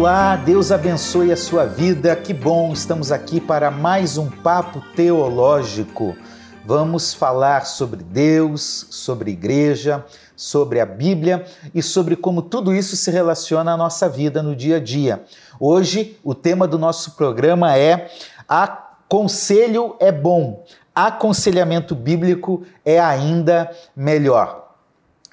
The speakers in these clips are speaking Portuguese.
Olá, Deus abençoe a sua vida. Que bom, estamos aqui para mais um papo teológico. Vamos falar sobre Deus, sobre igreja, sobre a Bíblia e sobre como tudo isso se relaciona à nossa vida no dia a dia. Hoje, o tema do nosso programa é Aconselho é bom, aconselhamento bíblico é ainda melhor.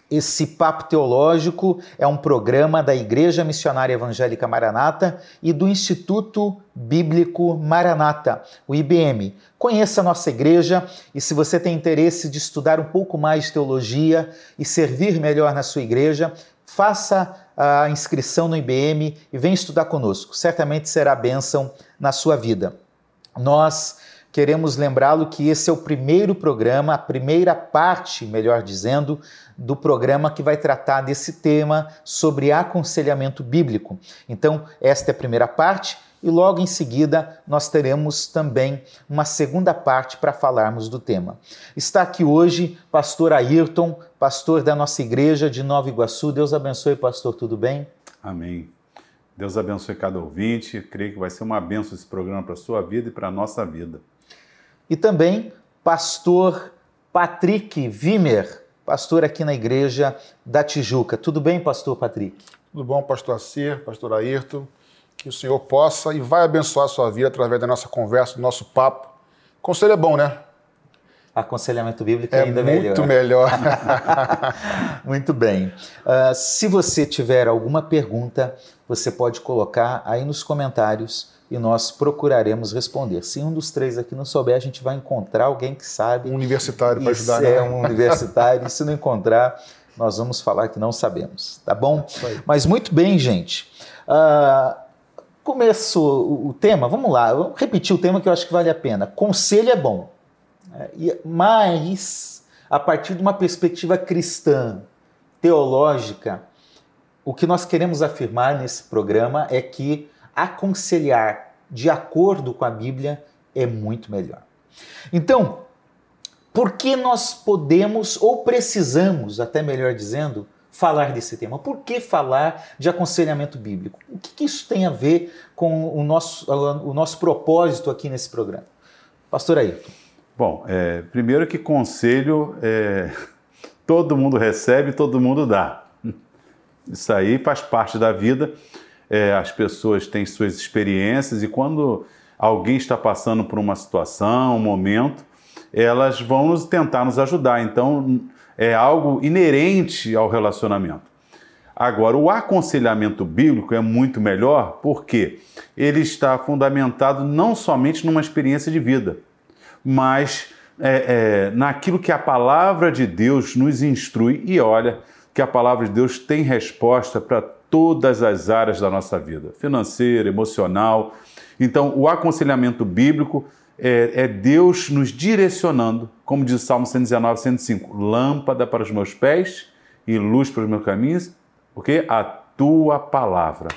Esse Papo Teológico é um programa da Igreja Missionária Evangélica Maranata e do Instituto Bíblico Maranata, o IBM. Conheça a nossa igreja e, se você tem interesse de estudar um pouco mais de teologia e servir melhor na sua igreja, faça a inscrição no IBM e venha estudar conosco. Certamente será bênção na sua vida. Nós queremos lembrá-lo que esse é o primeiro programa, a primeira parte, melhor dizendo, do programa que vai tratar desse tema sobre aconselhamento bíblico. Então, esta é a primeira parte e logo em seguida nós teremos também uma segunda parte para falarmos do tema. Está aqui hoje pastor Ayrton, pastor da nossa igreja de Nova Iguaçu. Deus abençoe, pastor, tudo bem? Amém. Deus abençoe cada ouvinte. creio que vai ser uma benção esse programa para a sua vida e para a nossa vida. E também pastor Patrick Vimer, pastor aqui na igreja da Tijuca. Tudo bem, pastor Patrick? Tudo bom, pastor Acir, pastor Ayrton. Que o Senhor possa e vai abençoar a sua vida através da nossa conversa, do nosso papo. Conselho é bom, né? Aconselhamento bíblico é ainda muito melhor. melhor. muito bem. Uh, se você tiver alguma pergunta, você pode colocar aí nos comentários e nós procuraremos responder. Se um dos três aqui não souber, a gente vai encontrar alguém que sabe. Um universitário para ajudar. É um universitário. e se não encontrar, nós vamos falar que não sabemos, tá bom? Mas muito bem, gente. Uh, começou o tema, vamos lá, vamos repetir o tema que eu acho que vale a pena. Conselho é bom, é, mas a partir de uma perspectiva cristã, teológica, o que nós queremos afirmar nesse programa é que aconselhar de acordo com a Bíblia é muito melhor. Então, por que nós podemos ou precisamos, até melhor dizendo, falar desse tema? Por que falar de aconselhamento bíblico? O que, isso tem a ver com o nosso, o nosso propósito aqui nesse programa? Pastor Ayrton. Bom, é, primeiro que conselho é, todo mundo recebe, todo mundo dá. Isso aí faz parte da vida é, as pessoas têm suas experiências e quando alguém está passando por uma situação, um momento, elas vão nos, tentar nos ajudar. Então, é algo inerente ao relacionamento. Agora, o aconselhamento bíblico é muito melhor porque ele está fundamentado não somente numa experiência de vida, mas é, é, naquilo que a palavra de Deus nos instrui. E olha que a palavra de Deus tem resposta para todas as áreas da nossa vida, financeira, emocional. Então, o aconselhamento bíblico é, é, Deus nos direcionando, como diz o Salmo 119, 105, lâmpada para os meus pés e luz para os meus caminhos, porque a tua palavra.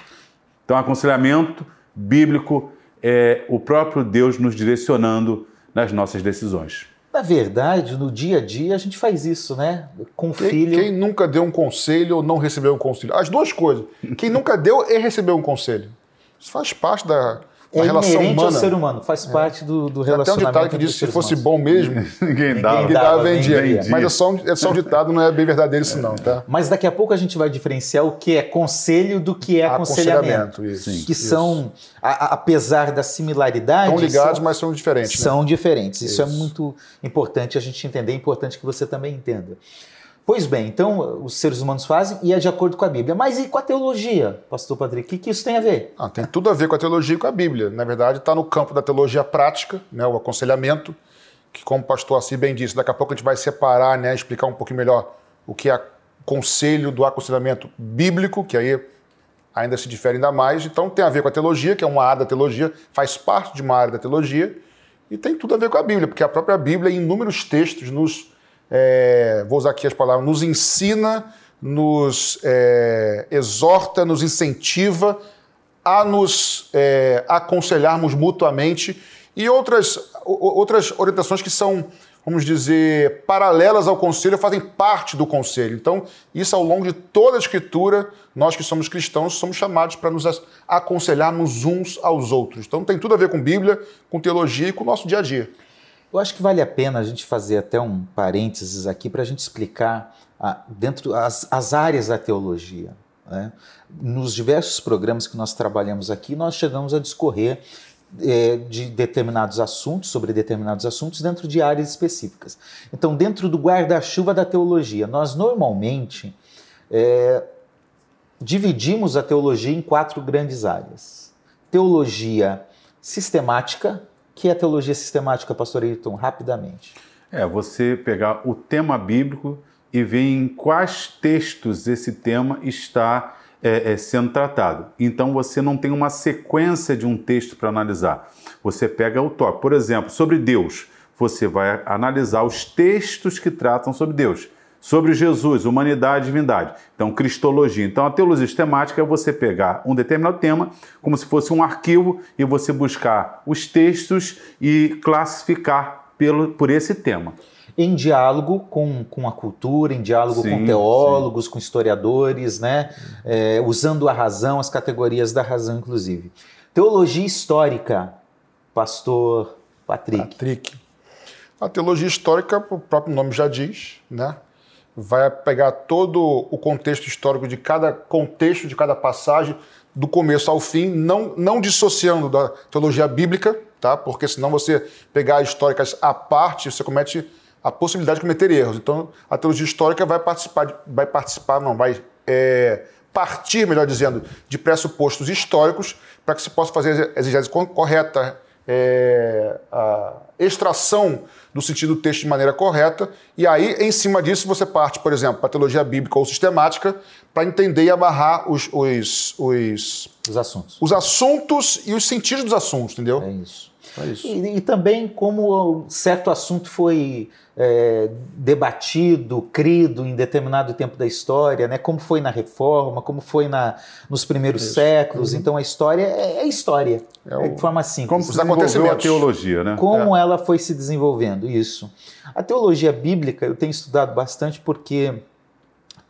Então, aconselhamento bíblico é o próprio Deus nos direcionando nas nossas decisões. Na verdade, no dia a dia a gente faz isso, né? Com quem, filho. Quem nunca deu um conselho ou não recebeu um conselho? As duas coisas. Quem nunca deu e recebeu um conselho. Isso faz parte da, é relação humana. ao ser humano, faz é. parte do, do relacionamento. Até um ditado que diz que se fosse bom mesmo, ninguém dava, ninguém dava vendia. vendia. Mas é só, um, é só um ditado, não é bem verdadeiro isso não, tá? Mas daqui a pouco a gente vai diferenciar o que é conselho do que é aconselhamento. aconselhamento isso, que isso. são, a, apesar da similaridade... Estão ligados, são, mas são diferentes. Né? São diferentes. Isso, isso é muito importante a gente entender, é importante que você também entenda. Pois bem, então os seres humanos fazem e é de acordo com a Bíblia. Mas e com a teologia, pastor Patrick? O que, que isso tem a ver? Ah, tem tudo a ver com a teologia e com a Bíblia. Na verdade, está no campo da teologia prática, né, o aconselhamento, que como o pastor Assi bem disse, daqui a pouco a gente vai separar, né, explicar um pouquinho melhor o que é conselho do aconselhamento bíblico, que aí ainda se difere ainda mais. Então tem a ver com a teologia, que é uma área da teologia, faz parte de uma área da teologia, e tem tudo a ver com a Bíblia, porque a própria Bíblia, em inúmeros textos, nos é, vou usar aqui as palavras, nos ensina, nos é, exorta, nos incentiva a nos é, aconselharmos mutuamente e outras, outras orientações que são vamos dizer, paralelas ao conselho, fazem parte do conselho. Então, isso ao longo de toda a escritura, nós que somos cristãos somos chamados para nos aconselharmos uns aos outros. Então, tem tudo a ver com Bíblia, com teologia e com o nosso dia a dia. Eu acho que vale a pena a gente fazer até um parênteses aqui para a gente explicar ah, dentro as, as áreas da teologia. Né? Nos diversos programas que nós trabalhamos aqui, nós chegamos a discorrer é, de determinados assuntos, sobre determinados assuntos, dentro de áreas específicas. Então, dentro do guarda-chuva da teologia, nós normalmente é, dividimos a teologia em quatro grandes áreas: teologia sistemática, que é teologia sistemática, pastor Ayrton, rapidamente. É, você pegar o tema bíblico e ver em quais textos esse tema está é, é, sendo tratado. Então você não tem uma sequência de um texto para analisar. Você pega o tópico. Por exemplo, sobre Deus, você vai analisar os textos que tratam sobre Deus. Sobre Jesus, humanidade e divindade. Então, cristologia. Então, a teologia sistemática é você pegar um determinado tema, como se fosse um arquivo, e você buscar os textos e classificar pelo, por esse tema em diálogo com, com a cultura, em diálogo sim, com teólogos, sim. com historiadores, né? É, usando a razão, as categorias da razão, inclusive. Teologia histórica, pastor Patrick. Patrick. A teologia histórica, o próprio nome já diz, né? Vai pegar todo o contexto histórico de cada contexto, de cada passagem, do começo ao fim, não, não dissociando da teologia bíblica, tá? porque senão você pegar históricas à parte, você comete a possibilidade de cometer erros. Então, a teologia histórica vai participar, vai participar, não, vai é, partir, melhor dizendo, de pressupostos históricos para que se possa fazer a exegese correta, é, a extração do sentido do texto de maneira correta, e aí, em cima disso, você parte, por exemplo, para a teologia bíblica ou sistemática, para entender e amarrar os, os, os, os assuntos. Os assuntos e os sentidos dos assuntos, entendeu? É isso. É isso. E, e também como certo assunto foi é, debatido, crido em determinado tempo da história, né? como foi na Reforma, como foi na, nos primeiros Isso. séculos. Uhum. Então a história é, é história, é o, de forma simples. Como se desenvolveu a teologia, né? Como é. ela foi se desenvolvendo, isso. A teologia bíblica eu tenho estudado bastante porque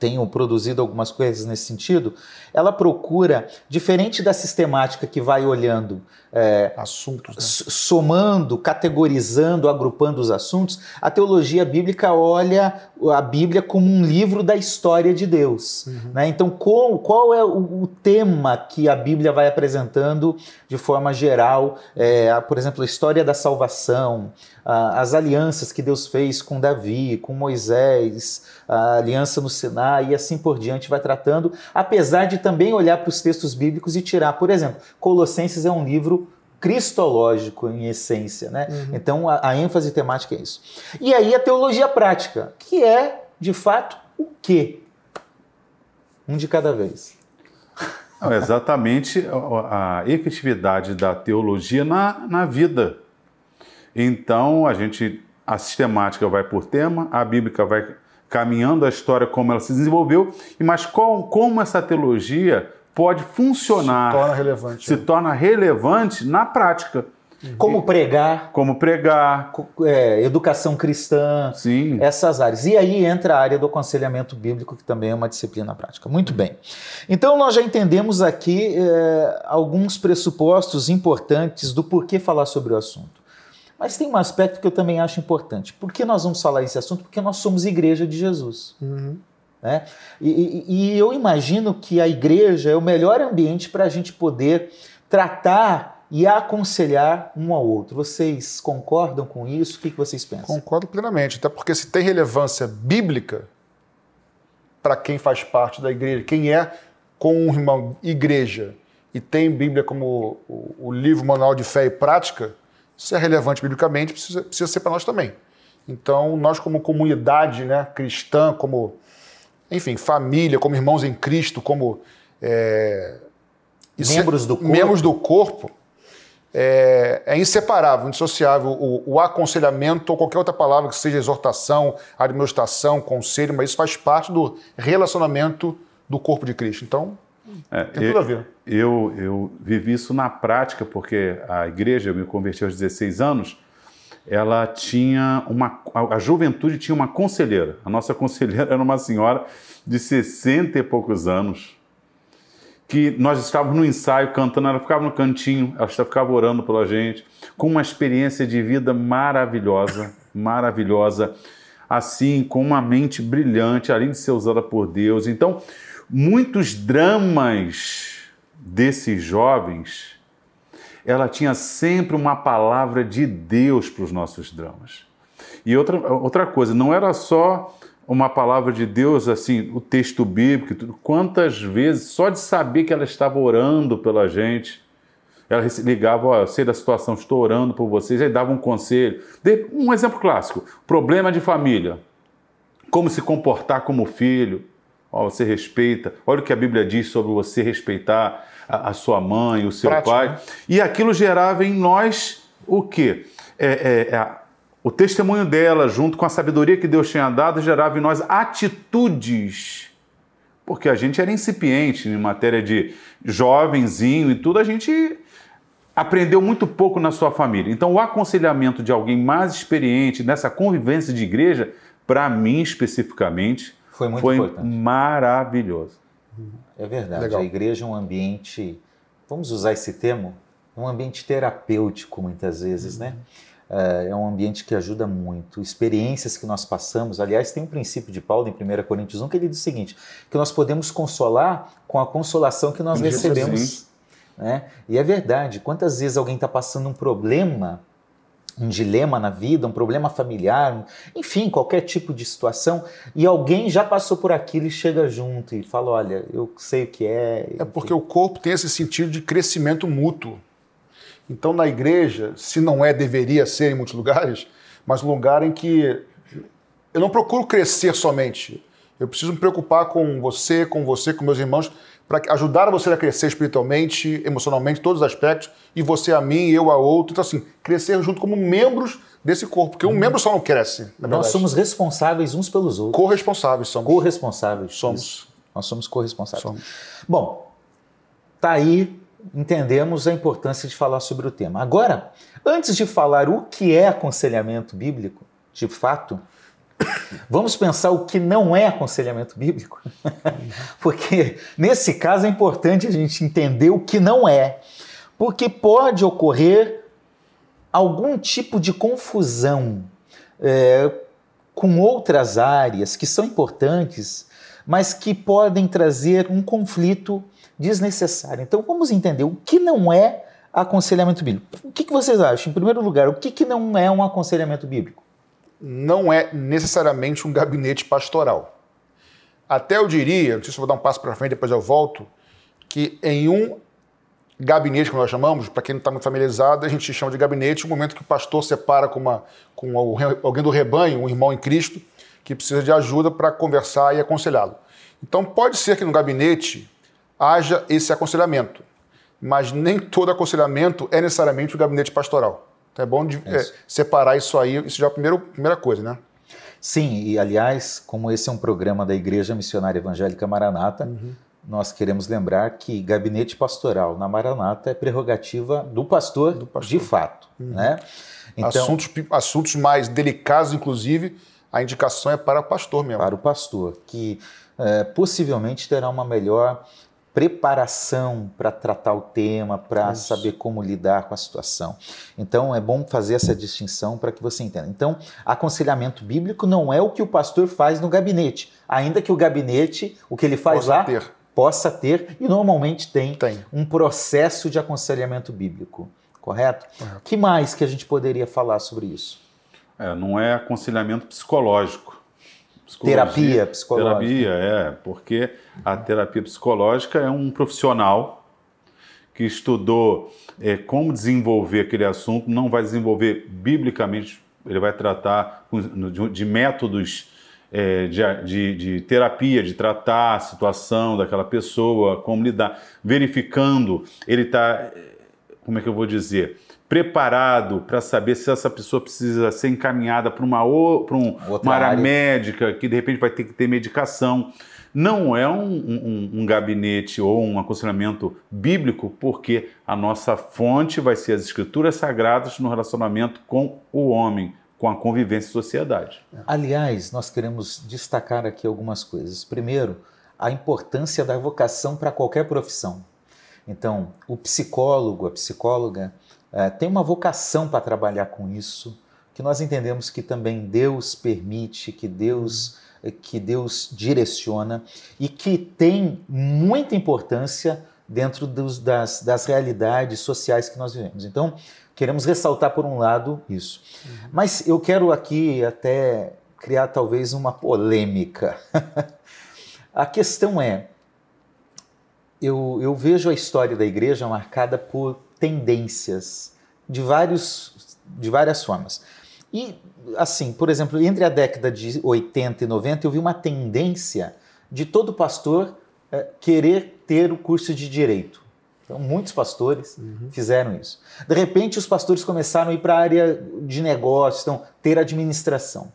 tenho produzido algumas coisas nesse sentido, ela procura, diferente da sistemática que vai olhando é, assuntos, né? somando, categorizando, agrupando os assuntos, a teologia bíblica olha a Bíblia como um livro da história de Deus. Uhum. Né? Então, qual, qual é o, o, tema que a Bíblia vai apresentando de forma geral? É, por exemplo, a história da salvação, as alianças que Deus fez com Davi, com Moisés, a aliança no Sinai e assim por diante, vai tratando, apesar de também olhar para os textos bíblicos e tirar, por exemplo, Colossenses é um livro cristológico em essência, né? Uhum. Então a, a, ênfase temática é isso. E aí a teologia prática, que é, de fato, o quê? Um de cada vez. Não, exatamente a, a efetividade da teologia na, na vida. Então a gente a sistemática vai por tema, a bíblica vai caminhando a história como ela se desenvolveu, e mas qual, como essa teologia pode funcionar, se torna relevante, se torna relevante na prática. Como pregar. Como pregar. É, educação cristã. Sim. Essas áreas. E aí entra a área do aconselhamento bíblico, que também é uma disciplina prática. Muito bem. Então nós já entendemos aqui é, alguns pressupostos importantes do porquê falar sobre o assunto. Mas tem um aspecto que eu também acho importante. Por que nós vamos falar esse assunto? Porque nós somos igreja de Jesus. Uhum. Né? E, e, e, eu imagino que a igreja é o melhor ambiente para a gente poder tratar e aconselhar um ao outro. Vocês concordam com isso? O que, que vocês pensam? Concordo plenamente, até porque se tem relevância bíblica para quem faz parte da igreja, quem é com um irmão igreja e tem Bíblia como o, o livro manual de fé e prática, se é relevante biblicamente, precisa, precisa ser para nós também. Então, nós como comunidade né, cristã, como, enfim, família, como irmãos em Cristo, como é, membros do corpo, membros do corpo é, é, inseparável, indissociável o, o, aconselhamento ou qualquer outra palavra que seja exortação, administração, conselho, mas isso faz parte do relacionamento do corpo de Cristo. Então, é, Tem tudo a ver. Eu, eu vivi isso na prática, porque a igreja, eu me converti aos 16 anos, ela tinha uma. A, juventude tinha uma conselheira. A nossa conselheira era uma senhora de 60 e poucos anos que nós estávamos no ensaio cantando, ela ficava no cantinho, ela ficava orando pela gente, com uma experiência de vida maravilhosa, maravilhosa, assim, com uma mente brilhante, além de ser usada por Deus. Então, muitos dramas desses jovens, ela tinha sempre uma palavra de Deus para os nossos dramas. E outra, outra coisa, não era só uma palavra de Deus, assim, o texto bíblico, quantas vezes, só de saber que ela estava orando pela gente, ela ligava, ó, sei da situação, estou orando por vocês, aí dava um conselho. Um exemplo clássico, problema de família, como se comportar como filho, ó, você respeita, olha o que a Bíblia diz sobre você respeitar a, a sua mãe, o seu Prático, pai, né? e aquilo gerava em nós o quê? É, é, é o testemunho dela, junto com a sabedoria que Deus tinha dado, gerava em nós atitudes. Porque a gente era incipiente em matéria de jovenzinho e tudo, a gente aprendeu muito pouco na sua família. Então, o aconselhamento de alguém mais experiente nessa convivência de igreja, para mim especificamente, foi, muito foi importante. maravilhoso. É verdade. Legal. A igreja é um ambiente, vamos usar esse termo, um ambiente terapêutico muitas vezes, né? Eh, é um ambiente que ajuda muito. Experiências que nós passamos, aliás, tem um princípio de Paulo em 1 Coríntios 1 que ele diz o seguinte: que nós podemos consolar com a consolação que nós recebemos. Né? E é verdade, quantas vezes alguém está passando um problema, um dilema na vida, um problema familiar, enfim, qualquer tipo de situação, e alguém já passou por aquilo e chega junto e fala: Olha, eu sei o que é. É porque o corpo tem esse sentido de crescimento mútuo. Então, na igreja, se não é, deveria ser em muitos lugares, mas um lugar em que eu não procuro crescer somente. Eu preciso me preocupar com você, com você, com meus irmãos, para ajudar você a crescer espiritualmente, emocionalmente, todos os aspectos, e você a mim, eu a outro. Então, assim, crescer junto como membros desse corpo, porque um membro só não cresce. Nós somos responsáveis uns pelos outros. Corresponsáveis somos. Corresponsáveis. Somos. Isso. Nós somos corresponsáveis. Somos. Bom, tá aí entendemos a importância de falar sobre o tema. Agora, antes de falar o que é aconselhamento bíblico, de fato, vamos pensar o que não é aconselhamento bíblico. Porque nesse caso é importante a gente entender o que não é. Porque pode ocorrer algum tipo de confusão é, com outras áreas que são importantes, mas que podem trazer um conflito desnecessário. Então vamos entender o que não é aconselhamento bíblico. O que, que vocês acham? Em primeiro lugar, o que, que não é um aconselhamento bíblico? Não é necessariamente um gabinete pastoral. Até eu diria, não sei se vou dar um passo para frente, depois eu volto, que em um gabinete, como nós chamamos, para quem não está muito familiarizado, a gente chama de gabinete o momento que o pastor separa com, uma, com alguém do rebanho, um irmão em Cristo, que precisa de ajuda para conversar e aconselhá-lo. Então pode ser que no gabinete haja esse aconselhamento. Mas nem todo aconselhamento é necessariamente o gabinete pastoral. Então é bom de, é, separar isso aí, isso já é a primeira, primeira coisa, né? Sim, e aliás, como esse é um programa da Igreja Missionária Evangélica Maranata, uhum. nós queremos lembrar que gabinete pastoral na Maranata é prerrogativa do pastor, do pastor. de fato. Uhum. Né? Então, assuntos, assuntos mais delicados, inclusive, a indicação é para o pastor mesmo. Para o pastor, que é, possivelmente terá uma melhor preparação para tratar o tema, para saber como lidar com a situação. Então é bom fazer essa distinção para que você entenda. Então, aconselhamento bíblico não é o que o pastor faz no gabinete, ainda que o gabinete, o que ele faz possa lá, ter. possa ter e normalmente tem, tem, um processo de aconselhamento bíblico, correto? O que mais que a gente poderia falar sobre isso? É, não é aconselhamento psicológico terapia psicológica. Terapia, é, porque a terapia psicológica é um profissional que estudou é, como desenvolver aquele assunto, não vai desenvolver biblicamente, ele vai tratar de métodos é, de, de, de, terapia, de tratar a situação daquela pessoa, como lidar, verificando, ele está, como é que eu vou dizer, preparado para saber se essa pessoa precisa ser encaminhada para uma, um, uma área, área médica, que de repente vai ter que ter medicação. Não é um, um, um, gabinete ou um aconselhamento bíblico, porque a nossa fonte vai ser as escrituras sagradas no relacionamento com o homem, com a convivência e sociedade. Aliás, nós queremos destacar aqui algumas coisas. Primeiro, a importância da vocação para qualquer profissão. Então, o psicólogo, a psicóloga, é, tem uma vocação para trabalhar com isso, que nós entendemos que também Deus permite, que Deus que Deus direciona e que tem muita importância dentro dos, das, das realidades sociais que nós vivemos. Então, queremos ressaltar, por um lado, isso. Uhum. Mas eu quero aqui até criar talvez uma polêmica. a questão é: eu, eu vejo a história da igreja marcada por tendências de, vários, de várias formas. E, assim, por exemplo, entre a década de 80 e 90, eu vi uma tendência de todo pastor é, querer ter o curso de direito. Então, muitos pastores uhum. fizeram isso. De repente, os pastores começaram a ir para a área de negócios, então, ter administração.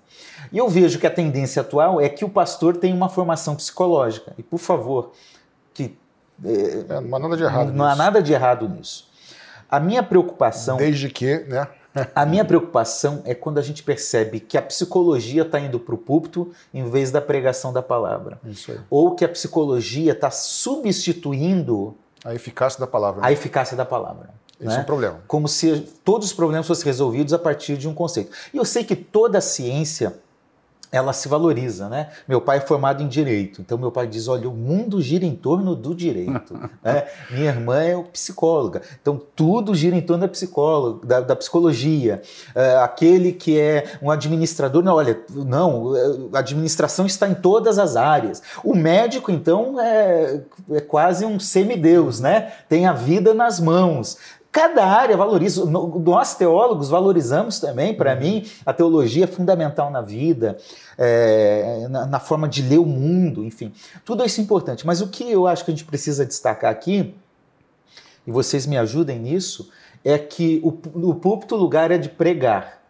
E eu vejo que a tendência atual é que o pastor tem uma formação psicológica. E, por favor, que. É, é, não há nada de errado não nisso. Não há nada de errado nisso. A minha preocupação. Desde que, né? a minha preocupação é quando a gente percebe que a psicologia está indo para o púlpito em vez da pregação da palavra. Ou que a psicologia está substituindo a eficácia da palavra. Né? A eficácia da palavra. Esse né? é um problema. Como se todos os problemas fossem resolvidos a partir de um conceito. E eu sei que toda a ciência ela se valoriza, né? Meu pai é formado em direito, então meu pai diz: olha, o mundo gira em torno do direito. né? Minha irmã é psicóloga, então tudo gira em torno da psicóloga, da, da psicologia. É, aquele que é um administrador, não, olha, não, a administração está em todas as áreas. O médico, então, é, é quase um semideus, né? Tem a vida nas mãos. Cada área valoriza. Nós, teólogos, valorizamos também, para uhum. mim, a teologia é fundamental na vida, é, na, na, forma de ler o mundo, enfim. Tudo isso é importante. Mas o que eu acho que a gente precisa destacar aqui, e vocês me ajudem nisso, é que o, o púlpito lugar é de pregar.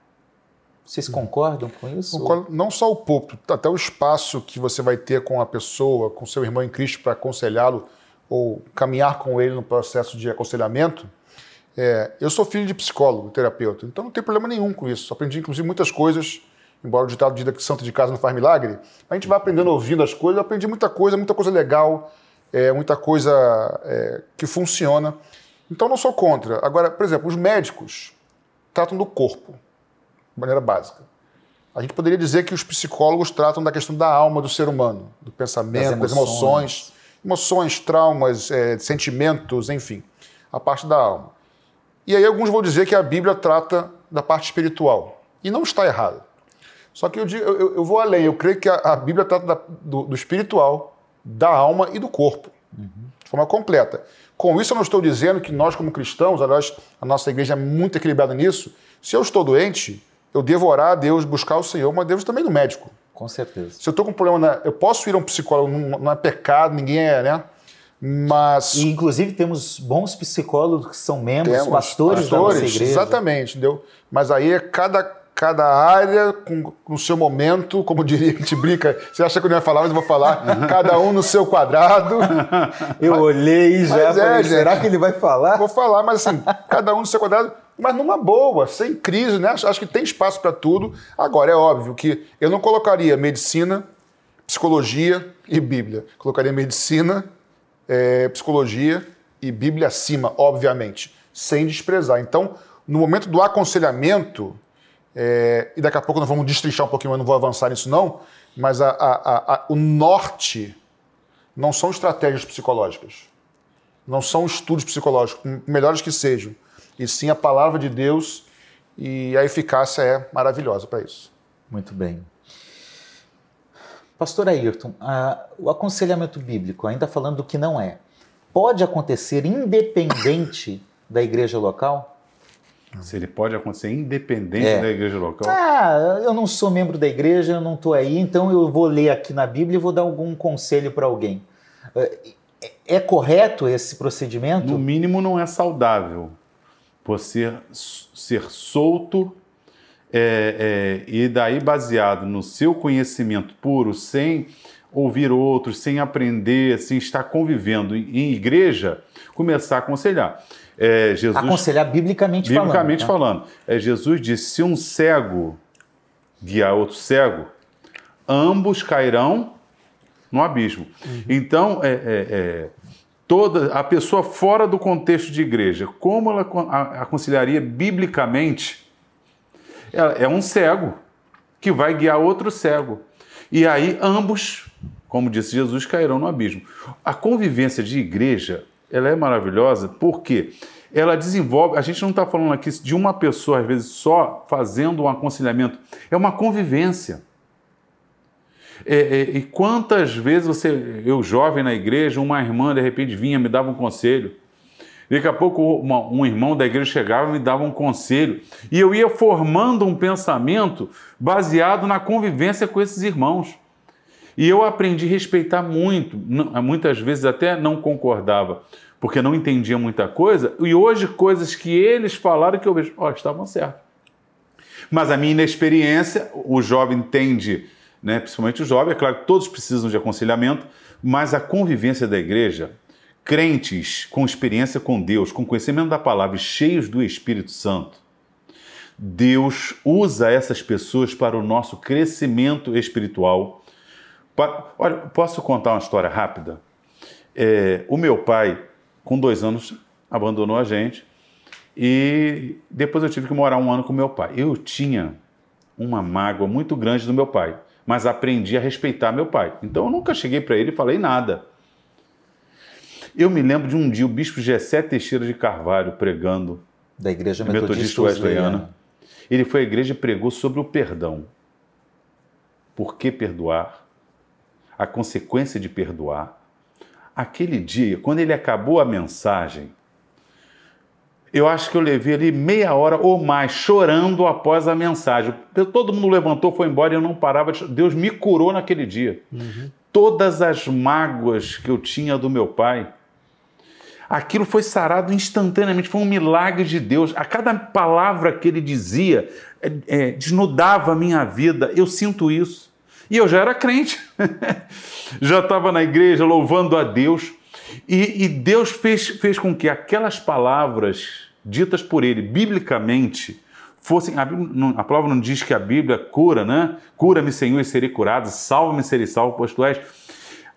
Vocês uhum. concordam com isso? Concordo. Não só o púlpito, até o espaço que você vai ter com a pessoa, com seu irmão em Cristo para aconselhá-lo ou caminhar com ele no processo de aconselhamento é, eu sou filho de psicólogo, terapeuta, então não tem problema nenhum com isso. Aprendi, inclusive, muitas coisas, embora o ditado diga que santo de casa não faz milagre, a gente vai aprendendo ouvindo as coisas, eu aprendi muita coisa, muita coisa legal, é, muita coisa é, que funciona. Então não sou contra. Agora, por exemplo, os médicos tratam do corpo, de maneira básica. A gente poderia dizer que os psicólogos tratam da questão da alma do ser humano, do pensamento, das emoções, das emoções, emoções traumas, é, sentimentos, enfim, a parte da alma. E aí alguns vão dizer que a Bíblia trata da parte espiritual. E não está errado. Só que eu, digo, eu, eu vou além. Eu creio que a, a Bíblia trata da, do, do, espiritual, da alma e do corpo. Uhum. De forma completa. Com isso, eu não estou dizendo que nós, como cristãos, aliás, a nossa igreja é muito equilibrada nisso. Se eu estou doente, eu devo orar a Deus, buscar o Senhor, mas devo também no médico. Com certeza. Se eu estou com um problema, eu posso ir a um psicólogo, não, não é pecado, ninguém é, né? Mas. E, inclusive, temos bons psicólogos que são membros, temos, pastores, pastores da nossa igreja. Exatamente, entendeu? Mas aí é cada, cada área com, o seu momento, como diria a gente brinca. Você acha que eu não ia falar, mas eu vou falar. cada um no seu quadrado. Eu mas, olhei já é, falei, gente, será que ele vai falar? Vou falar, mas assim, cada um no seu quadrado, mas numa boa, sem crise, né? Acho que tem espaço para tudo. Agora, é óbvio que eu não colocaria medicina, psicologia e Bíblia. Colocaria medicina, é, psicologia e Bíblia acima, obviamente, sem desprezar. Então, no momento do aconselhamento, é, e daqui a pouco nós vamos destrinchar um pouquinho, mas não vou avançar nisso não, mas a, a, a, o norte não são estratégias psicológicas, não são estudos psicológicos, melhores que sejam, e sim a palavra de Deus e a eficácia é maravilhosa para isso. Muito bem. Pastor Ayrton, o aconselhamento bíblico, ainda falando do que não é, pode acontecer independente da igreja local? Se ele pode acontecer independente é. da igreja local? Ah, eu não sou membro da igreja, eu não estou aí, então eu vou ler aqui na Bíblia e vou dar algum conselho para alguém. É, é correto esse procedimento? No mínimo, não é saudável. Você ser solto é, é, e daí baseado no seu conhecimento puro, sem ouvir outros, sem aprender, sem estar convivendo em igreja, começar a aconselhar. É, Jesus, aconselhar biblicamente, biblicamente falando. falando. É, Jesus disse: se um cego guiar outro cego, ambos cairão no abismo. Uhum. Então, é, é, é, toda a pessoa fora do contexto de igreja, como ela aconselharia biblicamente? É um cego que vai guiar outro cego. E aí ambos, como disse Jesus, cairão no abismo. A convivência de igreja, ela é maravilhosa porque ela desenvolve. A gente não está falando aqui de uma pessoa, às vezes, só fazendo um aconselhamento. É uma convivência. É, é, e quantas vezes você, eu jovem na igreja, uma irmã de repente vinha, me dava um conselho. Daqui a pouco uma, um irmão da igreja chegava e me dava um conselho. E eu ia formando um pensamento baseado na convivência com esses irmãos. E eu aprendi a respeitar muito, muitas vezes até não concordava, porque não entendia muita coisa, e hoje coisas que eles falaram que eu vejo, ó, oh, estavam certos. Mas a minha inexperiência, o jovem tende né? principalmente o jovem. É claro que todos precisam de aconselhamento, mas a convivência da igreja, crentes com experiência com Deus, com conhecimento da palavra cheios do Espírito Santo, Deus usa essas pessoas para o nosso crescimento espiritual. Olha, posso contar uma história rápida? É, o meu pai, com dois anos, abandonou a gente e depois eu tive que morar um ano com meu pai. Eu tinha uma mágoa muito grande do meu pai mas aprendi a respeitar meu pai. Então eu nunca cheguei para ele e falei nada. Eu me lembro de um dia o bispo Gessé Teixeira de Carvalho pregando da Igreja Metodista, Metodista Wesleyana. Ele foi à igreja e pregou sobre o perdão. Por que perdoar? A consequência de perdoar. Aquele dia, quando ele acabou a mensagem, eu acho que eu levei ali meia hora ou mais chorando após a mensagem. Todo mundo levantou, foi embora e eu não parava de Deus me curou naquele dia. Uhum. Todas as mágoas que eu tinha do meu pai, aquilo foi sarado instantaneamente, foi um milagre de Deus. A cada palavra que ele dizia é, é, desnudava a minha vida. Eu sinto isso. E eu já era crente, já estava na igreja louvando a Deus. E, e Deus fez, fez com que aquelas palavras ditas por ele biblicamente fossem. A, a, palavra não diz que a Bíblia cura, né? Cura-me, Senhor, e serei curado, salva-me, serei salvo, pois tu és.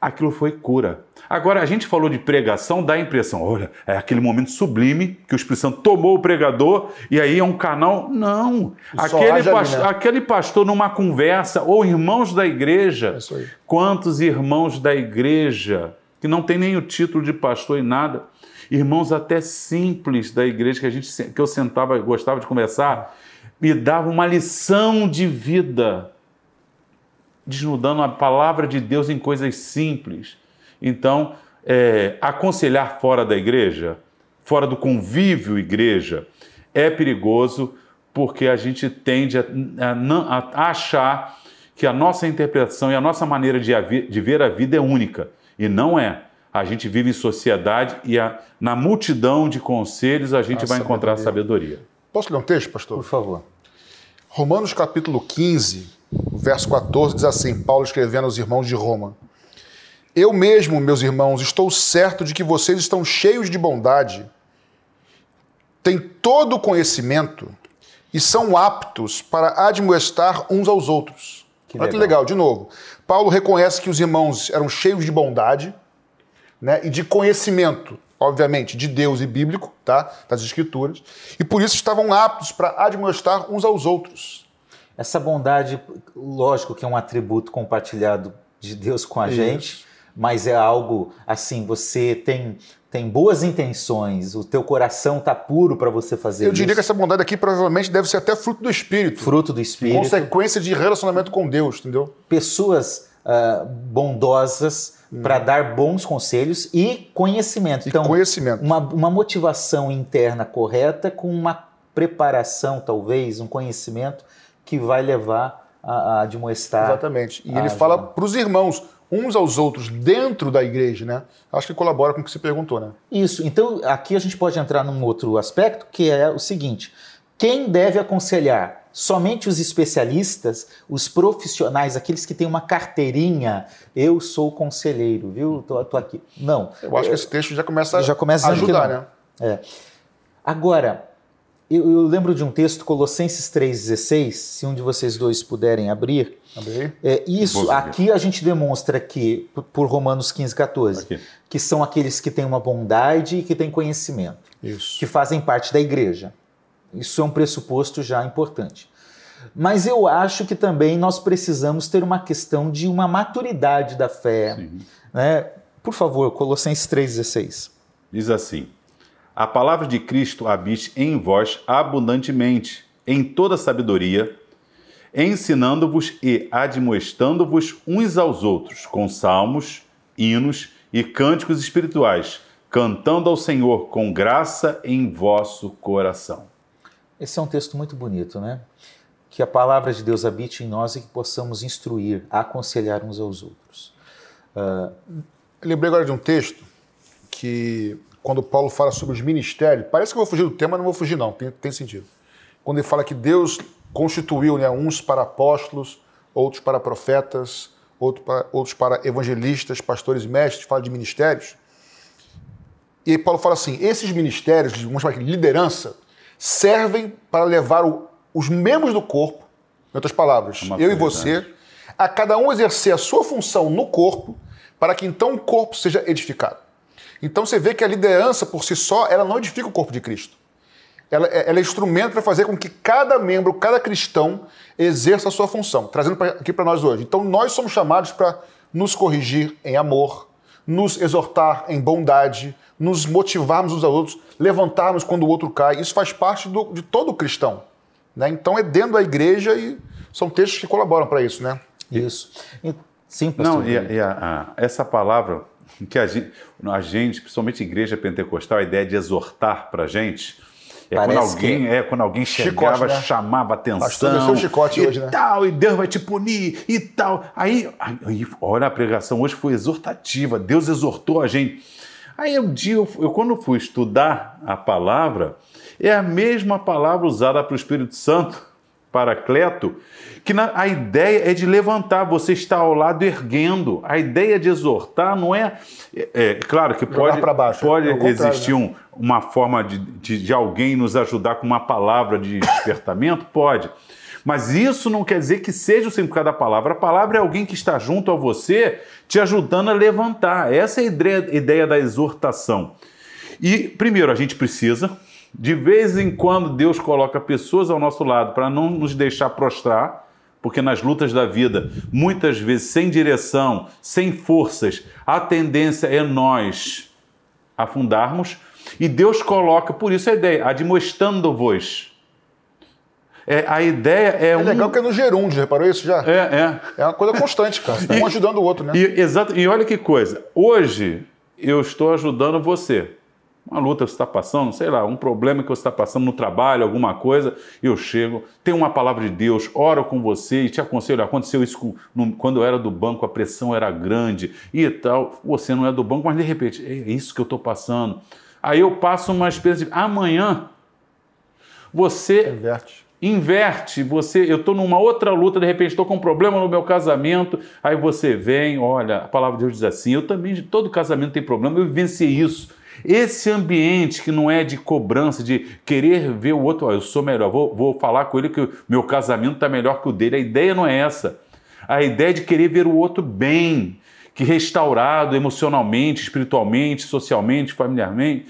Aquilo foi cura. Agora, a gente falou de pregação, dá a impressão, olha, é aquele momento sublime que o Espírito Santo tomou o pregador e aí é um canal. Não. Aquele, pastor, né? aquele pastor numa conversa, ou irmãos da igreja. É quantos irmãos da igreja que não tem nem o título de pastor e nada, irmãos até simples da igreja que a gente que eu sentava, gostava de conversar, me davam uma lição de vida, desnudando a palavra de Deus em coisas simples. Então, é, aconselhar fora da igreja, fora do convívio igreja, é perigoso porque a gente tende a, a, a achar que a nossa interpretação e a nossa maneira de, de ver a vida é única. E não é. A gente vive em sociedade e a, na multidão de conselhos a gente a vai sabedoria. encontrar sabedoria. Posso ler um texto, pastor? Por favor. Romanos capítulo 15, verso 14, diz assim: Paulo escrevendo aos irmãos de Roma. Eu mesmo, meus irmãos, estou certo de que vocês estão cheios de bondade, têm todo o conhecimento e são aptos para admoestar uns aos outros. Que Olha que legal, de novo. Paulo reconhece que os irmãos eram cheios de bondade, né, e de conhecimento, obviamente, de Deus e bíblico, tá, das Escrituras, e por isso estavam aptos para admoestar uns aos outros. Essa bondade, lógico que é um atributo compartilhado de Deus com a isso. gente, mas é algo assim, você tem tem boas intenções, o teu coração está puro para você fazer Eu diria isso. que essa bondade aqui provavelmente deve ser até fruto do Espírito. Fruto do Espírito. Consequência de relacionamento com Deus, entendeu? Pessoas uh, bondosas hum. para dar bons conselhos e conhecimento. Então, conhecimento. Uma, uma motivação interna correta com uma preparação, talvez, um conhecimento que vai levar a, a admoestar. Exatamente. E ele fala para os irmãos, uns aos outros, dentro da igreja, né? Acho que colabora com o que você perguntou, né? Isso. Então, aqui a gente pode entrar num outro aspecto, que é o seguinte: quem deve aconselhar? Somente os especialistas, os profissionais, aqueles que têm uma carteirinha. Eu sou conselheiro, viu? Tô, tô aqui. Não. Eu acho que esse texto já começa, já começa a ajudar, né? É. Agora, eu, eu, lembro de um texto, Colossenses 3,16, se um de vocês dois puderem abrir. Abrir. É, isso, aqui a gente demonstra que, por Romanos 15, 14, aqui. que são aqueles que têm uma bondade e que têm conhecimento. Isso. Que fazem parte da igreja. Isso é um pressuposto já importante. Mas eu acho que também nós precisamos ter uma questão de uma maturidade da fé. Né? Por favor, Colossenses 3,16. Diz assim a palavra de Cristo habite em vós abundantemente, em toda sabedoria, ensinando-vos e admoestando-vos uns aos outros, com salmos, hinos e cânticos espirituais, cantando ao Senhor com graça em vosso coração. Esse é um texto muito bonito, né? Que a palavra de Deus habite em nós e que possamos instruir, aconselhar uns aos outros. Uh... lembrei agora de um texto que quando Paulo fala sobre os ministérios, parece que eu vou fugir do tema, mas não vou fugir não, tem, tem sentido. Quando ele fala que Deus constituiu né, uns para apóstolos, outros para profetas, outros para, outros para evangelistas, pastores e mestres, fala de ministérios. E Paulo fala assim, esses ministérios, vamos chamar aqui liderança, servem para levar o, os membros do corpo, em outras palavras, Uma eu e você, a cada um exercer a sua função no corpo, para que então o corpo seja edificado. Então você vê que a liderança por si só, ela não edifica o corpo de Cristo. Ela, é, ela é instrumento para fazer com que cada membro, cada cristão, exerça a sua função. Trazendo pra, aqui para nós hoje. Então nós somos chamados para nos corrigir em amor, nos exortar em bondade, nos motivarmos uns aos outros, levantarmos quando o outro cai. Isso faz parte do, de todo cristão. Né? Então é dentro da igreja e são textos que colaboram para isso, né? Isso. Sim, pastor. Não, e, e a, a, essa palavra que a gente, a gente, principalmente igreja pentecostal, a ideia de exortar para a gente é quando alguém, que... é quando alguém chegava, chicote, né? chamava atenção chicote e hoje, né? tal, e Deus vai te punir e tal. Aí, aí, olha, a pregação hoje foi exortativa, Deus exortou a gente. Aí um dia, eu, eu quando fui estudar a palavra, é a mesma palavra usada para o Espírito Santo Paracleto, que na, a ideia é de levantar, você está ao lado erguendo. A ideia de exortar não é. É, é claro que pode, baixo, pode é existir né? um, uma forma de, de, de alguém nos ajudar com uma palavra de despertamento? pode. Mas isso não quer dizer que seja o significado da palavra. A palavra é alguém que está junto a você, te ajudando a levantar. Essa é a ideia, ideia da exortação. E, primeiro, a gente precisa de vez em quando Deus coloca pessoas ao nosso lado para não nos deixar prostrar, porque nas lutas da vida, muitas vezes sem direção, sem forças, a tendência é nós afundarmos. E Deus coloca, por isso a ideia, admoestando-vos. É, a ideia é, é um... legal que é no gerúndio, reparou isso já? É, é. É uma coisa constante, cara. Um ajudando o outro, né? E, exato. E olha que coisa. Hoje eu estou ajudando você uma luta que você está passando, sei lá, um problema que você está passando no trabalho, alguma coisa, eu chego, tenho uma palavra de Deus, oro com você e te aconselho. Aconteceu isso quando eu era do banco, a pressão era grande e tal. Você não é do banco, mas de repente, é isso que eu estou passando. Aí eu passo uma espécie de. Amanhã, você. Inverte. Inverte, você, eu estou numa outra luta, de repente estou com um problema no meu casamento, aí você vem, olha, a palavra de Deus diz assim, eu também, todo casamento tem problema, eu vivenciei isso, esse ambiente que não é de cobrança, de querer ver o outro, ó, eu sou melhor, vou, vou falar com ele que meu casamento está melhor que o dele. A ideia não é essa. A ideia é de querer ver o outro bem, que restaurado emocionalmente, espiritualmente, socialmente, familiarmente.